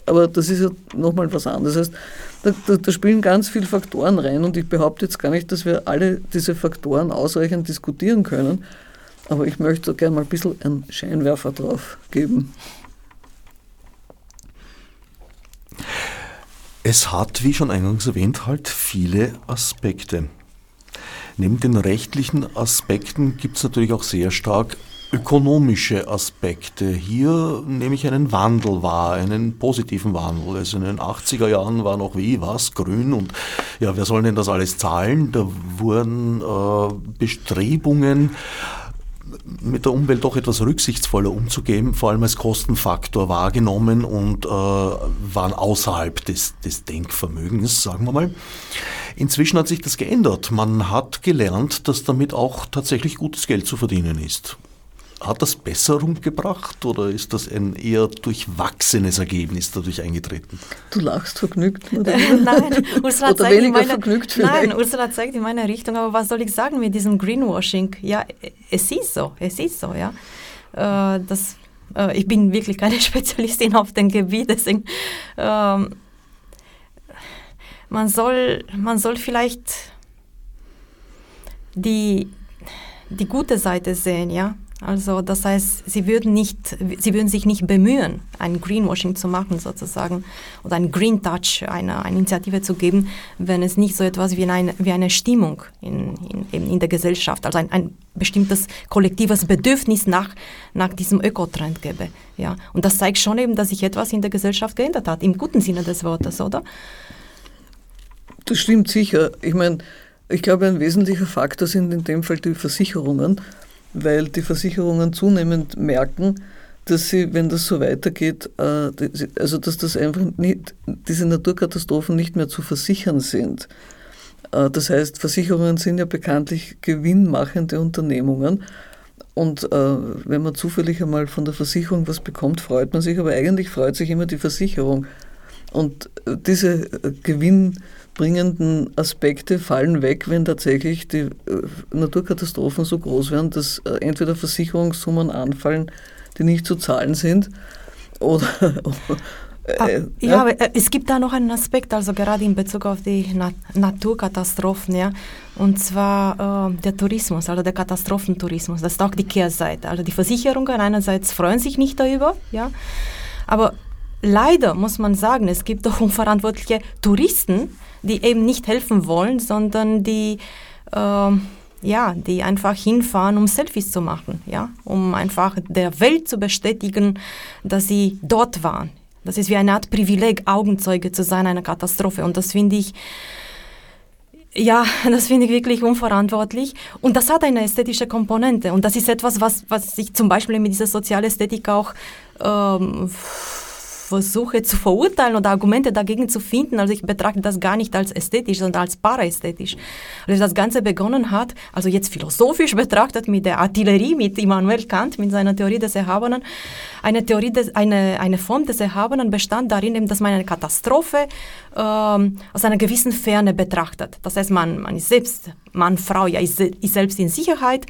aber das ist ja nochmal was anderes. Das heißt, da, da, da, spielen ganz viele Faktoren rein und ich behaupte jetzt gar nicht, dass wir alle diese Faktoren ausreichend diskutieren können, aber ich möchte gerne mal ein bisschen einen Scheinwerfer drauf geben. Es hat, wie schon eingangs erwähnt, halt viele Aspekte. Neben den rechtlichen Aspekten gibt es natürlich auch sehr stark ökonomische Aspekte. Hier nehme ich einen Wandel wahr, einen positiven Wandel. Also in den 80er Jahren war noch wie, was, grün und ja, wer soll denn das alles zahlen? Da wurden äh, Bestrebungen, mit der Umwelt doch etwas rücksichtsvoller umzugehen, vor allem als Kostenfaktor wahrgenommen und äh, waren außerhalb des, des Denkvermögens, sagen wir mal. Inzwischen hat sich das geändert. Man hat gelernt, dass damit auch tatsächlich gutes Geld zu verdienen ist. Hat das Besserung gebracht oder ist das ein eher durchwachsenes Ergebnis dadurch eingetreten? Du lachst vergnügt. Oder? (laughs) nein, Ursula (laughs) oder zeigt weniger meine, vergnügt vielleicht. Nein, Ursula zeigt in meine Richtung, aber was soll ich sagen mit diesem Greenwashing? Ja, es ist so, es ist so, ja. Äh, das, äh, ich bin wirklich keine (laughs) Spezialistin auf dem Gebiet, deswegen ähm, man soll, man soll vielleicht die, die gute Seite sehen, ja. Also das heißt, sie würden, nicht, sie würden sich nicht bemühen, ein Greenwashing zu machen sozusagen oder ein Green Touch, eine, eine Initiative zu geben, wenn es nicht so etwas wie eine, wie eine Stimmung in, in, in der Gesellschaft, also ein, ein bestimmtes kollektives Bedürfnis nach, nach diesem Ökotrend gäbe. Ja. Und das zeigt schon eben, dass sich etwas in der Gesellschaft geändert hat, im guten Sinne des Wortes, oder? Das stimmt sicher. Ich meine, ich glaube, ein wesentlicher Faktor sind in dem Fall die Versicherungen weil die Versicherungen zunehmend merken, dass sie, wenn das so weitergeht, äh, also dass das einfach nicht, diese Naturkatastrophen nicht mehr zu versichern sind. Äh, das heißt, Versicherungen sind ja bekanntlich gewinnmachende Unternehmungen. Und äh, wenn man zufällig einmal von der Versicherung was bekommt, freut man sich, aber eigentlich freut sich immer die Versicherung. Und diese äh, gewinnbringenden Aspekte fallen weg, wenn tatsächlich die äh, Naturkatastrophen so groß werden, dass äh, entweder Versicherungssummen anfallen, die nicht zu zahlen sind, oder, (laughs) Ah, äh, ja, aber äh, es gibt da noch einen Aspekt, also gerade in Bezug auf die Na Naturkatastrophen, ja, und zwar äh, der Tourismus, also der Katastrophentourismus. Das ist auch die Kehrseite. Also die Versicherungen einerseits freuen sich nicht darüber, ja, aber leider muss man sagen, es gibt doch unverantwortliche Touristen, die eben nicht helfen wollen, sondern die äh, ja, die einfach hinfahren, um Selfies zu machen, ja, um einfach der Welt zu bestätigen, dass sie dort waren, das ist wie eine Art Privileg, Augenzeuge zu sein einer Katastrophe. Und das finde ich, ja, (laughs) das finde ich wirklich unverantwortlich. Und das hat eine ästhetische Komponente. Und das ist etwas, was, was ich zum Beispiel mit dieser Sozialästhetik auch ähm, versuche zu verurteilen oder Argumente dagegen zu finden. Also ich betrachte das gar nicht als ästhetisch, sondern als paraästhetisch. Als das Ganze begonnen hat, also jetzt philosophisch betrachtet mit der Artillerie, mit Immanuel Kant, mit seiner Theorie des Erhabenen, eine Theorie des, eine, eine Form des Erhabenen bestand darin, dass man eine Katastrophe ähm, aus einer gewissen Ferne betrachtet. Das heißt, man, man ist selbst, Mann, Frau, ja, ist, ist selbst in Sicherheit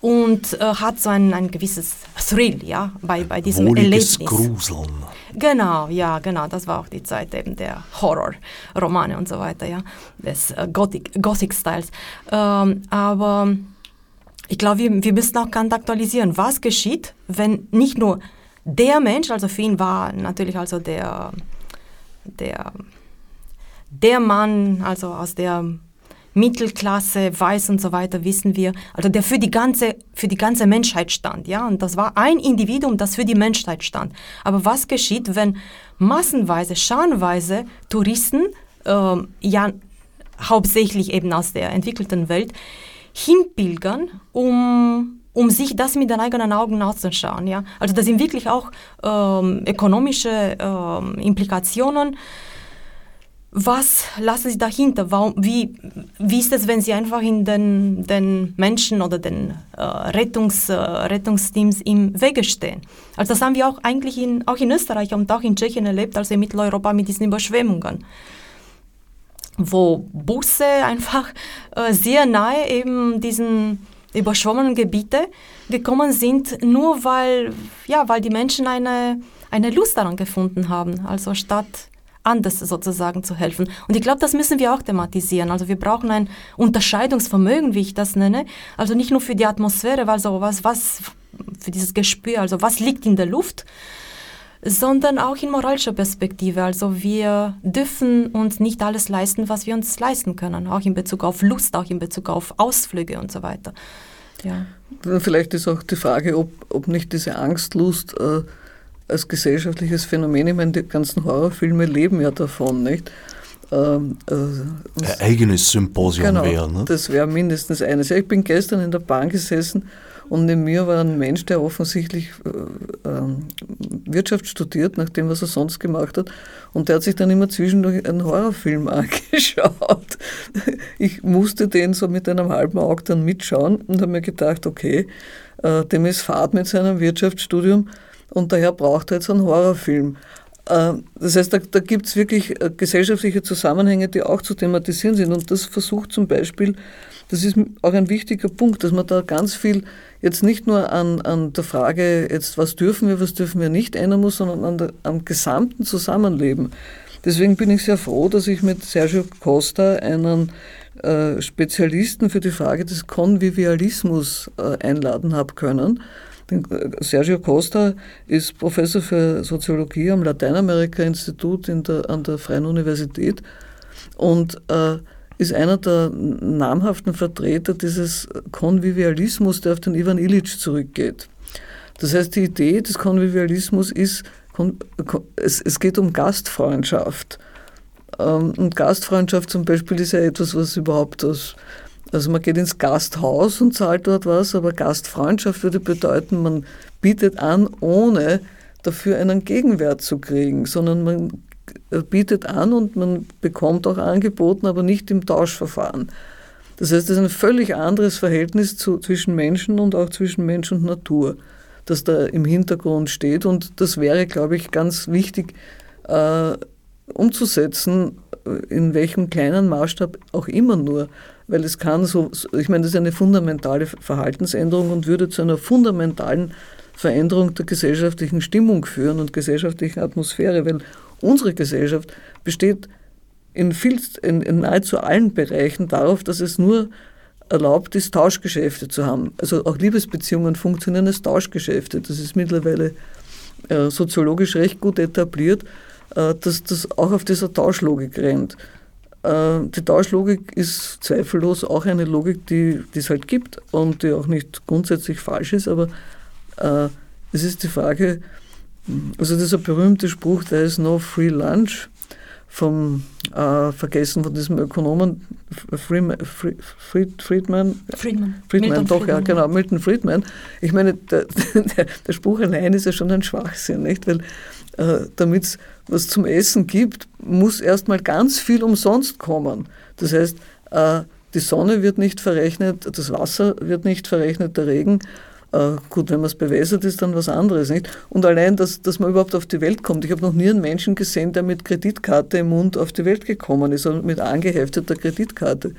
und äh, hat so ein, ein gewisses Thrill, ja, bei, bei diesem Wohliges Erlebnis. Gruseln. Genau, ja, genau, das war auch die Zeit eben der Horror-Romane und so weiter, ja, des äh, Gothic-Styles. ähm, aber ich glaube, wir, wir müssen auch ganz aktualisieren, was geschieht, wenn nicht nur der Mensch, also für ihn war natürlich also der, der, der Mann, also aus der Mittelklasse, weiß und so weiter, wissen wir, also der für die ganze, für die ganze Menschheit stand, ja, und das war ein Individuum, das für die Menschheit stand. Aber was geschieht, wenn massenweise, scharenweise Touristen, äh, ja, hauptsächlich eben aus der entwickelten Welt, hinpilgern, um um sich das mit den eigenen Augen auszuschauen. Ja? Also das sind wirklich auch ähm, ökonomische ähm, Implikationen was lassen Sie dahinter? Warum, wie, wie ist es, wenn Sie einfach in den, den Menschen oder den äh, Rettungs, äh, Rettungsteams im Wege stehen? Also das haben wir auch eigentlich in, auch in Österreich und auch in Tschechien erlebt, also in Mitteleuropa mit diesen Überschwemmungen, wo Busse einfach äh, sehr nahe eben diesen überschwommenen Gebiete gekommen sind, nur weil, ja, weil die Menschen eine, eine Lust daran gefunden haben. Also statt anders sozusagen zu helfen. Und ich glaube, das müssen wir auch thematisieren. Also wir brauchen ein Unterscheidungsvermögen, wie ich das nenne. Also nicht nur für die Atmosphäre, weil so was, was für dieses Gespür, also was liegt in der Luft, sondern auch in moralischer Perspektive. Also wir dürfen uns nicht alles leisten, was wir uns leisten können, auch in Bezug auf Lust, auch in Bezug auf Ausflüge und so weiter. Ja. Vielleicht ist auch die Frage, ob, ob nicht diese Angstlust äh, als gesellschaftliches Phänomen. Ich meine, die ganzen Horrorfilme leben ja davon, nicht? Ähm, äh, Ein eigenes Symposium genau, wäre. Ne? Das wäre mindestens eines. Ja, ich bin gestern in der Bahn gesessen und neben mir war ein Mensch, der offensichtlich äh, äh, Wirtschaft studiert, nach dem, was er sonst gemacht hat. Und der hat sich dann immer zwischendurch einen Horrorfilm (laughs) angeschaut. Ich musste den so mit einem halben Auge dann mitschauen und habe mir gedacht, okay, äh, dem ist Fahrt mit seinem Wirtschaftsstudium und daher braucht er jetzt einen Horrorfilm. Äh, das heißt, da, da gibt es wirklich äh, gesellschaftliche Zusammenhänge, die auch zu thematisieren sind. Und das versucht zum Beispiel, das ist auch ein wichtiger Punkt, dass man da ganz viel jetzt nicht nur an, an der Frage, jetzt was dürfen wir, was dürfen wir nicht ändern muss, sondern an der, am gesamten Zusammenleben. Deswegen bin ich sehr froh, dass ich mit Sergio Costa einen äh, Spezialisten für die Frage des Konvivialismus äh, einladen habe können Sergio Costa ist Professor für Soziologie am Lateinamerika-Institut an der Freien Universität und äh, ist einer der namhaften Vertreter dieses Konvivialismus, der auf den Ivan Illich zurückgeht. Das heißt, die Idee des Konvivialismus ist, es, geht um Gastfreundschaft. Ähm, und Gastfreundschaft zum Beispiel ist ja etwas, was überhaupt aus also man geht ins Gasthaus und zahlt dort was, aber Gastfreundschaft würde bedeuten, man bietet an, ohne dafür einen Gegenwert zu kriegen, sondern man bietet an und man bekommt auch angeboten, aber nicht im Tauschverfahren. Das heißt, es ist ein völlig anderes Verhältnis zu, zwischen Menschen und auch zwischen Mensch und Natur, das da im Hintergrund steht. Und das wäre, glaube ich, ganz wichtig äh, umzusetzen, in welchem kleinen Maßstab auch immer nur. Weil es kann so, ich meine, das ist eine fundamentale Verhaltensänderung und würde zu einer fundamentalen Veränderung der gesellschaftlichen Stimmung führen und gesellschaftlichen Atmosphäre, weil unsere Gesellschaft besteht in, viel, in, in nahezu allen Bereichen darauf, dass es nur erlaubt ist, Tauschgeschäfte zu haben. Also auch Liebesbeziehungen funktionieren als Tauschgeschäfte. Das ist mittlerweile äh, soziologisch recht gut etabliert, äh, dass das auch auf dieser Tauschlogik rennt. Äh, die Tauschlogik ist zweifellos auch eine Logik, die, die es halt gibt und die auch nicht grundsätzlich falsch ist, aber äh, es ist die Frage, also dieser berühmte Spruch, there is no free lunch, vom äh, vergessen von diesem Ökonomen Friedman, Fried, Friedman, Friedman, Friedman doch, Friedman, ja, genau, Milton Friedman. Ich meine, der, (laughs) der, der, Spruch allein ist ja schon ein Schwachsinn, nicht? Weil äh, damit es was zum Essen gibt, muss erstmal ganz viel umsonst kommen. Das heißt, äh, die Sonne wird nicht verrechnet, das Wasser wird nicht verrechnet, der Regen äh, gut, wenn man es bewässert, ist dann was anderes. Nicht? Und allein, dass, dass man überhaupt auf die Welt kommt. Ich habe noch nie einen Menschen gesehen, der mit Kreditkarte im Mund auf die Welt gekommen ist, mit angehefteter Kreditkarte.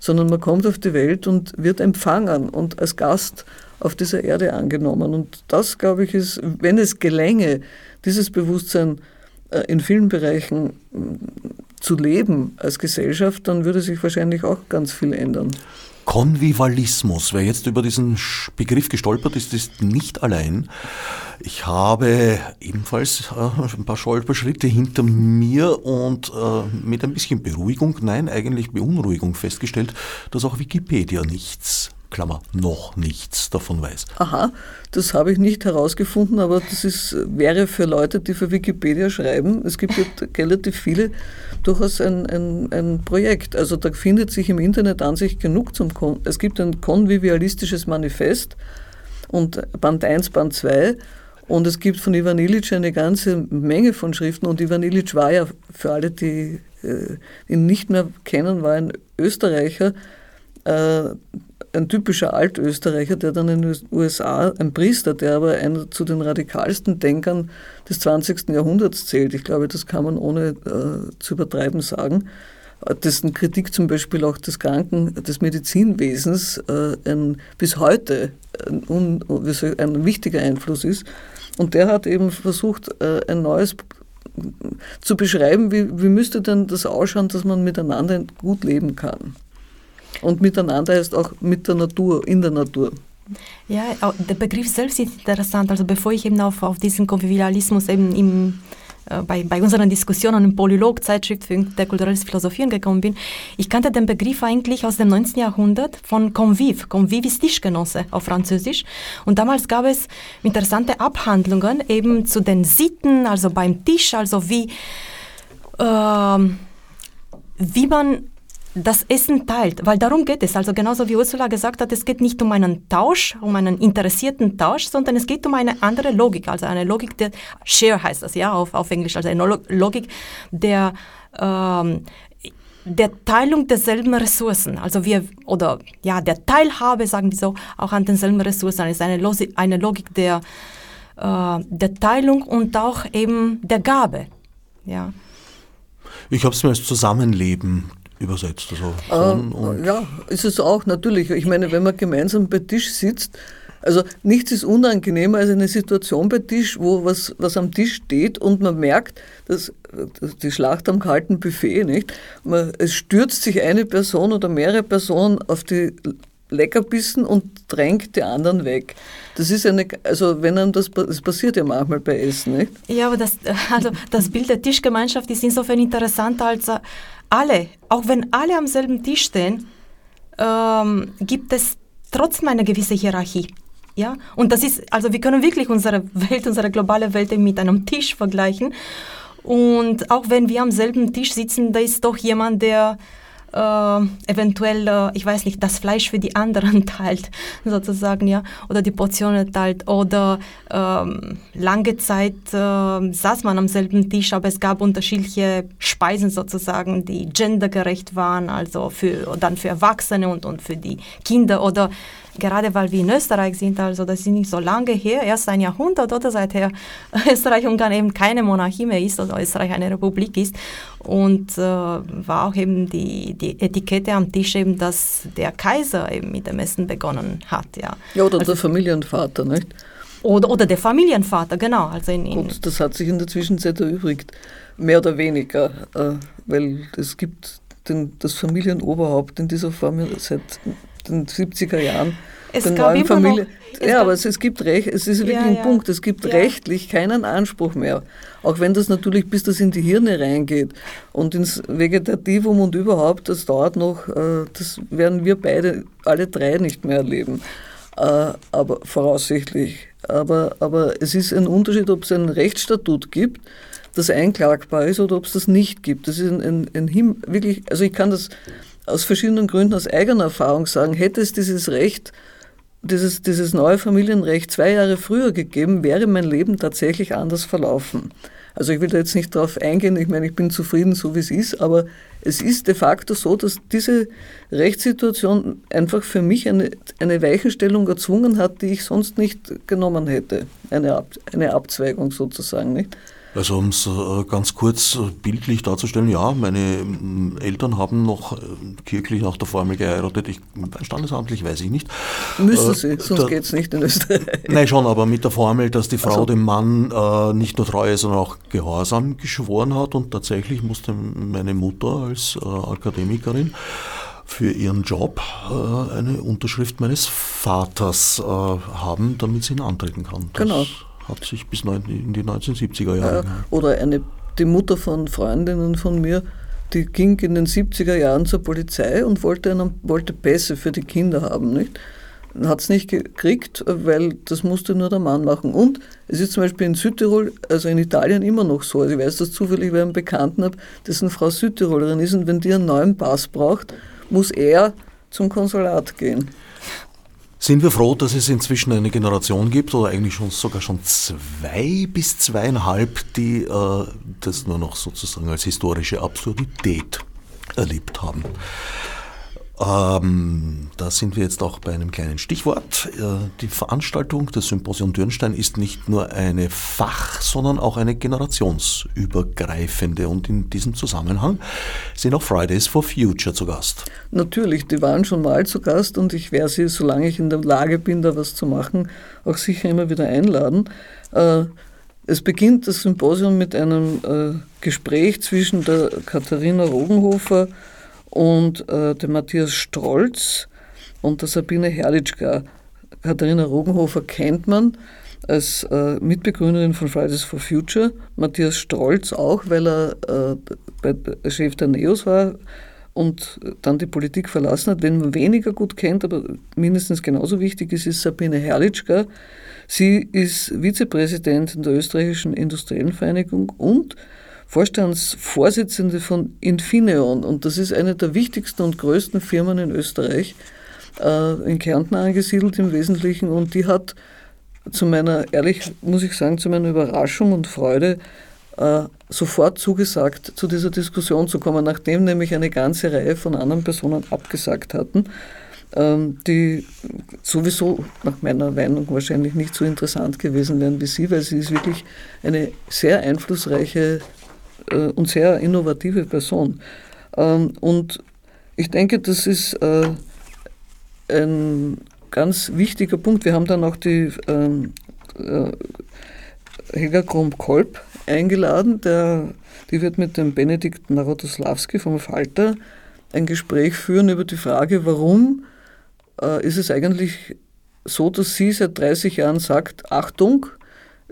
Sondern man kommt auf die Welt und wird empfangen und als Gast auf dieser Erde angenommen. Und das, glaube ich, ist, wenn es gelänge, dieses Bewusstsein äh, in vielen Bereichen zu leben als Gesellschaft, dann würde sich wahrscheinlich auch ganz viel ändern. Konvivalismus. Wer jetzt über diesen Begriff gestolpert ist, ist nicht allein. Ich habe ebenfalls äh, ein paar Stolperschritte hinter mir und äh, mit ein bisschen Beruhigung, nein, eigentlich Beunruhigung festgestellt, dass auch Wikipedia nichts Klammer, noch nichts davon weiß. Aha, das habe ich nicht herausgefunden, aber das ist, wäre für Leute, die für Wikipedia schreiben, es gibt ja relativ viele, durchaus ein, ein, ein Projekt. Also da findet sich im Internet an sich genug zum Kon Es gibt ein konvivialistisches Manifest und Band 1, Band 2 und es gibt von Ivan Illich eine ganze Menge von Schriften und Ivan Illich war ja, für alle, die äh, ihn nicht mehr kennen, war ein Österreicher, äh, ein typischer Altösterreicher, der dann in den USA, ein Priester, der aber einer zu den radikalsten Denkern des 20. Jahrhunderts zählt. Ich glaube, das kann man ohne äh, zu übertreiben sagen. Dessen Kritik zum Beispiel auch des Kranken, des Medizinwesens äh, ein, bis heute ein, un, ein, wichtiger Einfluss ist. Und der hat eben versucht, äh, ein neues zu beschreiben, wie, wie müsste denn das ausschauen, dass man miteinander gut leben kann. Und miteinander heißt auch mit der Natur, in der Natur. Ja, der Begriff selbst ist interessant. Also bevor ich eben auf, auf diesen Konvivialismus eben im, äh, bei, bei unseren Diskussionen im Polylog, Zeitschrift für interkulturelles Philosophien gekommen bin, ich kannte den Begriff eigentlich aus dem 19. Jahrhundert von Convive. Convive ist Tischgenosse auf Französisch. Und damals gab es interessante Abhandlungen eben zu den Sitten, also beim Tisch, also wie, äh, wie man das Essen teilt, weil darum geht es. Also genauso wie Ursula gesagt hat, es geht nicht um einen Tausch, um einen interessierten Tausch, sondern es geht um eine andere Logik, also eine Logik der Share heißt das ja auf, auf Englisch, also eine Logik der ähm, der Teilung derselben Ressourcen, also wir oder ja der Teilhabe, sagen wir so, auch an denselben Ressourcen, ist eine, Losi eine Logik der äh, der Teilung und auch eben der Gabe, ja. Ich habe es mir als Zusammenleben übersetzt. Also äh, ja, ist es auch natürlich. Ich meine, wenn man gemeinsam bei Tisch sitzt, also nichts ist unangenehmer als eine Situation bei Tisch, wo was, was am Tisch steht und man merkt, dass, dass die Schlacht am kalten Buffet, nicht? Man, es stürzt sich eine Person oder mehrere Personen auf die Leckerbissen und drängt die anderen weg. Das ist eine, also wenn einem das, das passiert ja manchmal bei Essen, nicht? Ja, aber das, (laughs) also das Bild der Tischgemeinschaft ist insofern interessant, als alle, auch wenn alle am selben Tisch stehen, ähm, gibt es trotzdem eine gewisse Hierarchie. Ja, und das ist, also wir können wirklich unsere Welt, unsere globale Welt mit einem Tisch vergleichen. Und auch wenn wir am selben Tisch sitzen, da ist doch jemand, der äh, eventuell, äh, ich weiß nicht, das Fleisch für die anderen (laughs) teilt, sozusagen, ja, oder die Portionen teilt. Oder ähm, lange Zeit äh, saß man am selben Tisch, aber es gab unterschiedliche Speisen sozusagen, die gendergerecht waren, also für, dann für Erwachsene und, und für die Kinder. Oder gerade weil wir in Österreich sind, also das ist nicht so lange her, erst ein Jahrhundert oder seither (laughs) Österreich-Ungarn eben keine Monarchie mehr ist, also Österreich eine Republik ist. Und äh, war auch eben die, die Etikette am Tisch eben, dass der Kaiser eben mit dem Essen begonnen hat. Ja, ja oder also, der Familienvater, nicht? Oder, oder der Familienvater, genau. Also in, in Gut, das hat sich in der Zwischenzeit erübrigt, mehr oder weniger, äh, weil es gibt den, das Familienoberhaupt in dieser Form seit den 70er Jahren. Es der neuen Familie. Noch, ja, aber es, es, gibt recht, es ist wirklich ja, ein ja. Punkt, es gibt ja. rechtlich keinen Anspruch mehr. Auch wenn das natürlich, bis das in die Hirne reingeht und ins Vegetativum und überhaupt, das dauert noch, äh, das werden wir beide, alle drei nicht mehr erleben. Äh, aber voraussichtlich. Aber, aber es ist ein Unterschied, ob es ein Rechtsstatut gibt, das einklagbar ist oder ob es das nicht gibt. Das ist ein, ein, ein wirklich, also ich kann das aus verschiedenen Gründen aus eigener Erfahrung sagen, hätte es dieses Recht, dieses, dieses neue Familienrecht zwei Jahre früher gegeben, wäre mein Leben tatsächlich anders verlaufen. Also ich will da jetzt nicht darauf eingehen, ich meine, ich bin zufrieden, so wie es ist, aber es ist de facto so, dass diese Rechtssituation einfach für mich eine, eine Weichenstellung erzwungen hat, die ich sonst nicht genommen hätte. Eine, Ab, eine Abzweigung sozusagen. Nicht? Also um es äh, ganz kurz äh, bildlich darzustellen, ja, meine Eltern haben noch äh, kirchlich nach der Formel geheiratet. Ich, standesamtlich weiß ich nicht. Müssen sie, sonst geht es nicht in Österreich. Nein, schon, aber mit der Formel, dass die Frau also. dem Mann äh, nicht nur Treue, sondern auch Gehorsam geschworen hat. Und tatsächlich musste meine Mutter als äh, Akademikerin für ihren Job äh, eine Unterschrift meines Vaters haben, damit sie ihn antreten kann. Das genau hat sich bis in die 1970er Jahre. Ja, oder eine, die Mutter von Freundinnen von mir, die ging in den 70er Jahren zur Polizei und wollte, einen, wollte Pässe für die Kinder haben. Nicht? Hat es nicht gekriegt, weil das musste nur der Mann machen. Und es ist zum Beispiel in Südtirol, also in Italien immer noch so. Also ich weiß das zufällig, weil ich einen Bekannten habe, dessen Frau Südtirolerin ist und wenn die einen neuen Pass braucht, muss er zum Konsulat gehen sind wir froh, dass es inzwischen eine Generation gibt oder eigentlich schon sogar schon zwei bis zweieinhalb, die äh, das nur noch sozusagen als historische Absurdität erlebt haben. Ähm, da sind wir jetzt auch bei einem kleinen Stichwort. Äh, die Veranstaltung des Symposium Dürnstein ist nicht nur eine Fach-, sondern auch eine generationsübergreifende. Und in diesem Zusammenhang sind auch Fridays for Future zu Gast. Natürlich, die waren schon mal zu Gast und ich werde sie, solange ich in der Lage bin, da was zu machen, auch sicher immer wieder einladen. Äh, es beginnt das Symposium mit einem äh, Gespräch zwischen der Katharina Rogenhofer und äh, der Matthias Strolz und der Sabine Herrlichka. Katharina Rogenhofer kennt man als äh, Mitbegründerin von Fridays for Future, Matthias Strolz auch, weil er äh, Chef der NEOS war und dann die Politik verlassen hat. Wenn man weniger gut kennt, aber mindestens genauso wichtig ist, ist Sabine Herrlichka. Sie ist Vizepräsidentin der österreichischen Industriellen Vereinigung und Vorstandsvorsitzende von Infineon und das ist eine der wichtigsten und größten Firmen in Österreich, äh, in Kärnten angesiedelt im Wesentlichen und die hat zu meiner, ehrlich muss ich sagen, zu meiner Überraschung und Freude äh, sofort zugesagt, zu dieser Diskussion zu kommen, nachdem nämlich eine ganze Reihe von anderen Personen abgesagt hatten, ähm, die sowieso nach meiner Meinung wahrscheinlich nicht so interessant gewesen wären wie sie, weil sie ist wirklich eine sehr einflussreiche äh, und sehr innovative Person. Ähm, und ich denke, das ist äh, ein ganz wichtiger Punkt. Wir haben dann auch die ähm, äh, Helga Krumm-Kolb eingeladen. Der, die wird mit dem Benedikt Narodoslawski vom Falter ein Gespräch führen über die Frage, warum äh, ist es eigentlich so, dass sie seit 30 Jahren sagt, Achtung,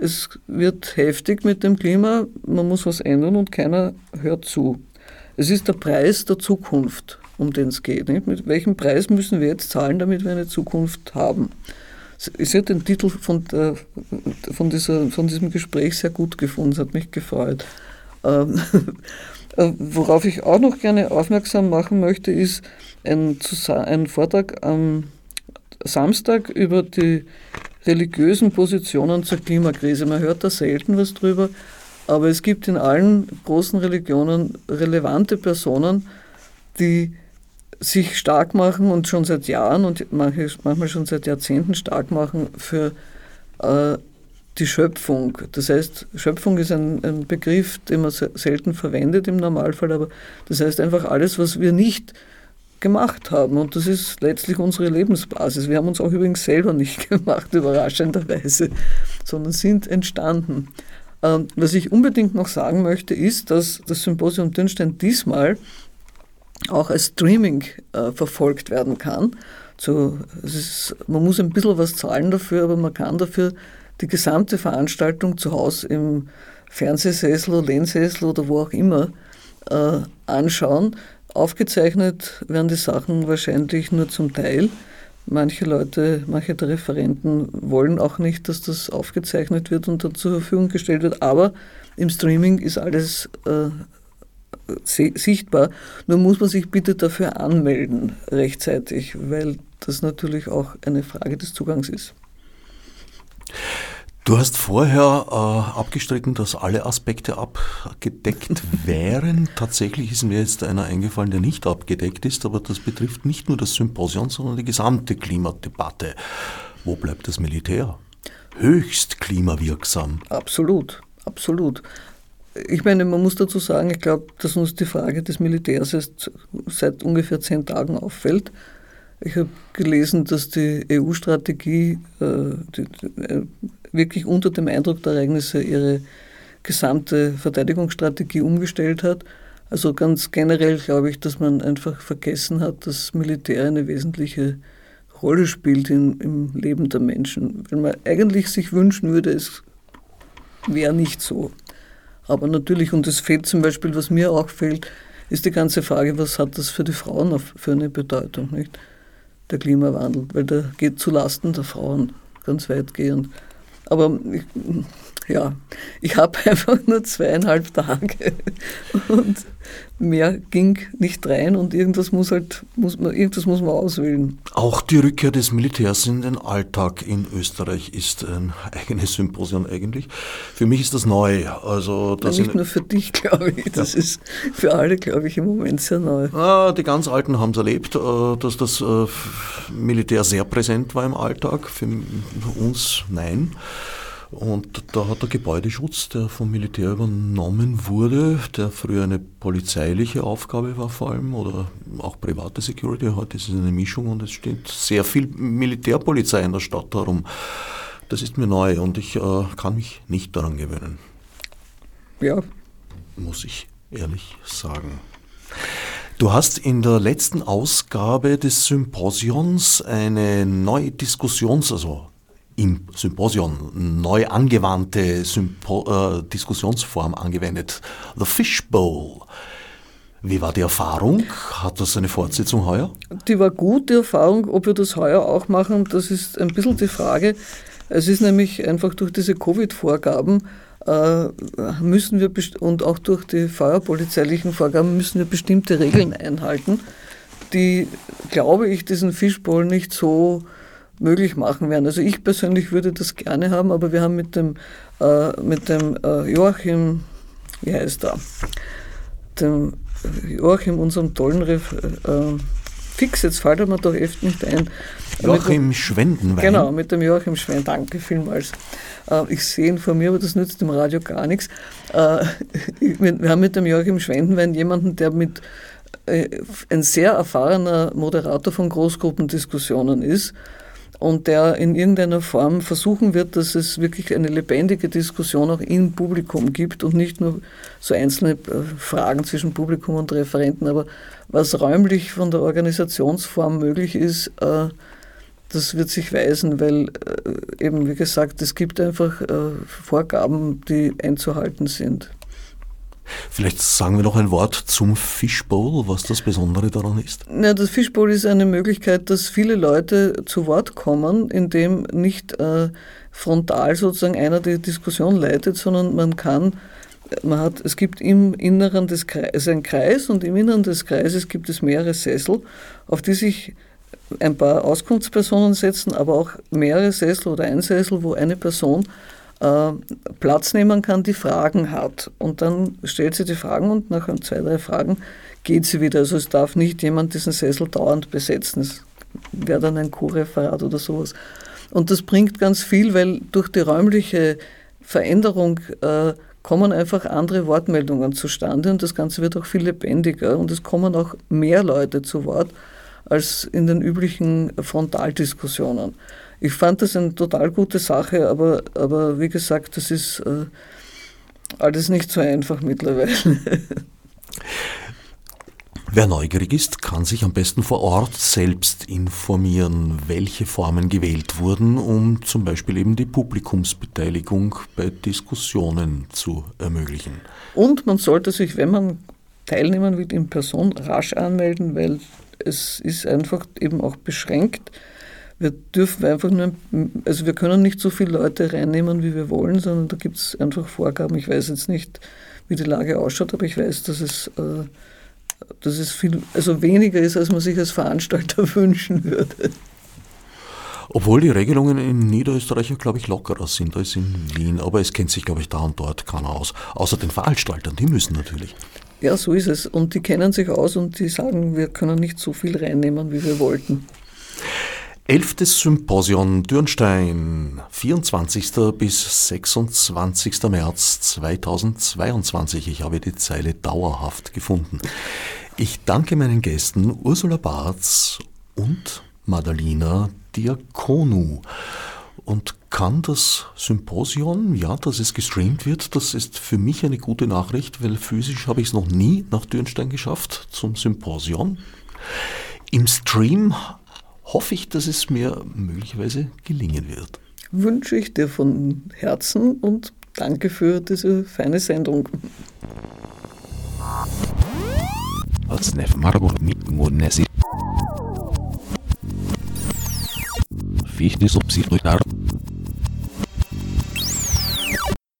es wird heftig mit dem Klima, man muss was ändern und keiner hört zu. Es ist der Preis der Zukunft, um den es geht. Nicht? Mit welchem Preis müssen wir jetzt zahlen, damit wir eine Zukunft haben? Ich habe den Titel von, der, von, dieser, von diesem Gespräch sehr gut gefunden, es hat mich gefreut. Ähm, (laughs) Äh, worauf ich auch noch gerne aufmerksam machen möchte, ist ein, ein Vortrag am Samstag über die religiösen Positionen zur Klimakrise. Man hört da selten was drüber, aber es gibt in allen großen Religionen relevante Personen, die sich stark machen und schon seit Jahren und manchmal schon seit Jahrzehnten stark machen für äh, die Schöpfung. Das heißt, Schöpfung ist ein, ein, Begriff, den man selten verwendet im Normalfall, aber das heißt einfach alles, was wir nicht gemacht haben. Und das ist letztlich unsere Lebensbasis. Wir haben uns auch übrigens selber nicht (laughs) gemacht, überraschenderweise, sondern sind entstanden. Ähm, was ich unbedingt noch sagen möchte, ist, dass das Symposium Dürnstein diesmal auch als Streaming äh, verfolgt werden kann. So, ist, man muss ein bisschen was zahlen dafür, aber man kann dafür die gesamte Veranstaltung zu Hause im Fernsehsessel Lehnsessel oder wo auch immer äh, anschauen. Aufgezeichnet werden die Sachen wahrscheinlich nur zum Teil. Manche Leute, manche der Referenten wollen auch nicht, dass das aufgezeichnet wird und dann zur Verfügung gestellt wird. Aber im Streaming ist alles äh, sichtbar. Nur muss man sich bitte dafür anmelden rechtzeitig, weil das natürlich auch eine Frage des Zugangs ist. Du hast vorher äh, abgestritten, dass alle Aspekte abgedeckt (laughs) wären. Tatsächlich ist mir jetzt einer eingefallen, der nicht abgedeckt ist, aber das betrifft nicht nur das Symposium, sondern die gesamte Klimadebatte. Wo bleibt das Militär? Höchst klimawirksam. Absolut, absolut. Ich meine, man muss dazu sagen, ich glaube, dass uns die Frage des Militärs erst seit ungefähr zehn Tagen auffällt. Ich habe gelesen, dass die EU-Strategie äh, äh, wirklich unter dem Eindruck der Ereignisse ihre gesamte Verteidigungsstrategie umgestellt hat. Also ganz generell glaube ich, dass man einfach vergessen hat, dass Militär eine wesentliche Rolle spielt in, im Leben der Menschen. Wenn man eigentlich sich wünschen würde, es wäre nicht so. Aber natürlich, und es fehlt zum Beispiel, was mir auch fehlt, ist die ganze Frage, was hat das für die Frauen für eine Bedeutung, nicht? Der Klimawandel, weil der geht zu Lasten der Frauen, ganz weitgehend. Aber ich, ja, ich habe (laughs) einfach nur zweieinhalb Tage und mehr ging nicht rein und irgendwas muss halt, muss man, irgendwas muss man auswählen. Auch die Rückkehr des Militärs in den Alltag in Österreich ist ein (laughs) eigenes Symposium eigentlich. Für mich ist das neu. Also das ja, nicht nur für dich, (laughs) glaube ich. Das ja. ist für alle, glaube ich, im Moment sehr neu. Ah, die ganz Alten haben es erlebt, äh, dass das äh, Militär sehr präsent war im Alltag. Für uns nein. Und da hat der Gebäudeschutz, der vom Militär übernommen wurde, der früher eine polizeiliche Aufgabe war vor allem oder auch private Security, heute ist es eine Mischung und es steht sehr viel Militärpolizei in der Stadt herum. Das ist mir neu und ich äh, kann mich nicht daran gewöhnen. Ja. Muss ich ehrlich sagen. Du hast in der letzten Ausgabe des Symposions eine neue Diskussions-, also im Symposion neu angewandte Sympo äh, Diskussionsform angewendet. The Fishbowl. Wie war die Erfahrung? Hat das eine Fortsetzung heuer? Die war gut, die Erfahrung. Ob wir das heuer auch machen, das ist ein bisschen die Frage. Es ist nämlich einfach durch diese Covid-Vorgaben äh, müssen wir und auch durch die feuerpolizeilichen Vorgaben müssen wir bestimmte Regeln einhalten, die, glaube ich, diesen Fishbowl nicht so möglich machen werden. Also ich persönlich würde das gerne haben, aber wir haben mit dem, äh, mit dem äh, Joachim, wie heißt er, dem Joachim, unserem tollen Ref, äh, Fix, jetzt fällt er mir doch echt nicht ein. Joachim Schwendenwein. Genau, mit dem Joachim Schwendenwein, danke vielmals. Äh, ich sehe ihn vor mir, aber das nützt dem Radio gar nichts. Äh, (laughs) wir haben mit dem Joachim Schwendenwein jemanden, der mit äh, ein sehr erfahrener Moderator von Großgruppendiskussionen ist und der in irgendeiner Form versuchen wird, dass es wirklich eine lebendige Diskussion auch im Publikum gibt und nicht nur so einzelne äh, Fragen zwischen Publikum und Referenten. Aber was räumlich von der Organisationsform möglich ist, äh, das wird sich weisen, weil äh, eben, wie gesagt, es gibt einfach Vorgaben, die einzuhalten sind. Vielleicht sagen wir noch ein Wort zum Fishbowl, was das Besondere daran ist. Ja, das Fishbowl ist eine Möglichkeit, dass viele Leute zu Wort kommen, indem nicht äh, frontal sozusagen einer die Diskussion leitet, sondern man kann man hat, es gibt im Inneren des Kreises einen Kreis und im Inneren des Kreises gibt es mehrere Sessel, auf die sich ein paar Auskunftspersonen setzen, aber auch mehrere Sessel oder ein Sessel, wo eine Person äh, Platz nehmen kann, die Fragen hat. Und dann stellt sie die Fragen und nach zwei, drei Fragen geht sie wieder. Also es darf nicht jemand diesen Sessel dauernd besetzen. Es wäre dann ein Co-Referat oder sowas. Und das bringt ganz viel, weil durch die räumliche Veränderung äh, kommen einfach andere Wortmeldungen zustande und das Ganze wird auch viel lebendiger und es kommen auch mehr Leute zu Wort als in den üblichen Frontaldiskussionen. Ich fand das eine total gute Sache, aber, aber wie gesagt, das ist äh, alles nicht so einfach mittlerweile. (laughs) Wer neugierig ist, kann sich am besten vor Ort selbst informieren, welche Formen gewählt wurden, um zum Beispiel eben die Publikumsbeteiligung bei Diskussionen zu ermöglichen. Und man sollte sich, wenn man teilnehmen will, in Person rasch anmelden, weil es ist einfach eben auch beschränkt. Wir dürfen einfach nur, also wir können nicht so viele Leute reinnehmen, wie wir wollen, sondern da gibt es einfach Vorgaben. Ich weiß jetzt nicht, wie die Lage ausschaut, aber ich weiß, dass es äh, dass es viel, also weniger ist, als man sich als Veranstalter (laughs) wünschen würde. Obwohl die Regelungen in Niederösterreich, glaube ich, lockerer sind als in Wien. Aber es kennt sich, glaube ich, da und dort keiner aus. Außer den Veranstaltern, die müssen natürlich. Ja, so ist es. Und die kennen sich aus und die sagen, wir können nicht so viel reinnehmen, wie wir wollten. Elftes Symposion Dürnstein, 24. bis 26. März 2022. Ich habe die Zeile dauerhaft gefunden. Ich danke meinen Gästen Ursula Barz und Madalina Diakonu. Und kann das Symposion, ja, dass es gestreamt wird, das ist für mich eine gute Nachricht, weil physisch habe ich es noch nie nach Dürnstein geschafft zum Symposion. Im Stream hoffe ich, dass es mir möglicherweise gelingen wird. Wünsche ich dir von Herzen und danke für diese feine Sendung. Fichte subsidiar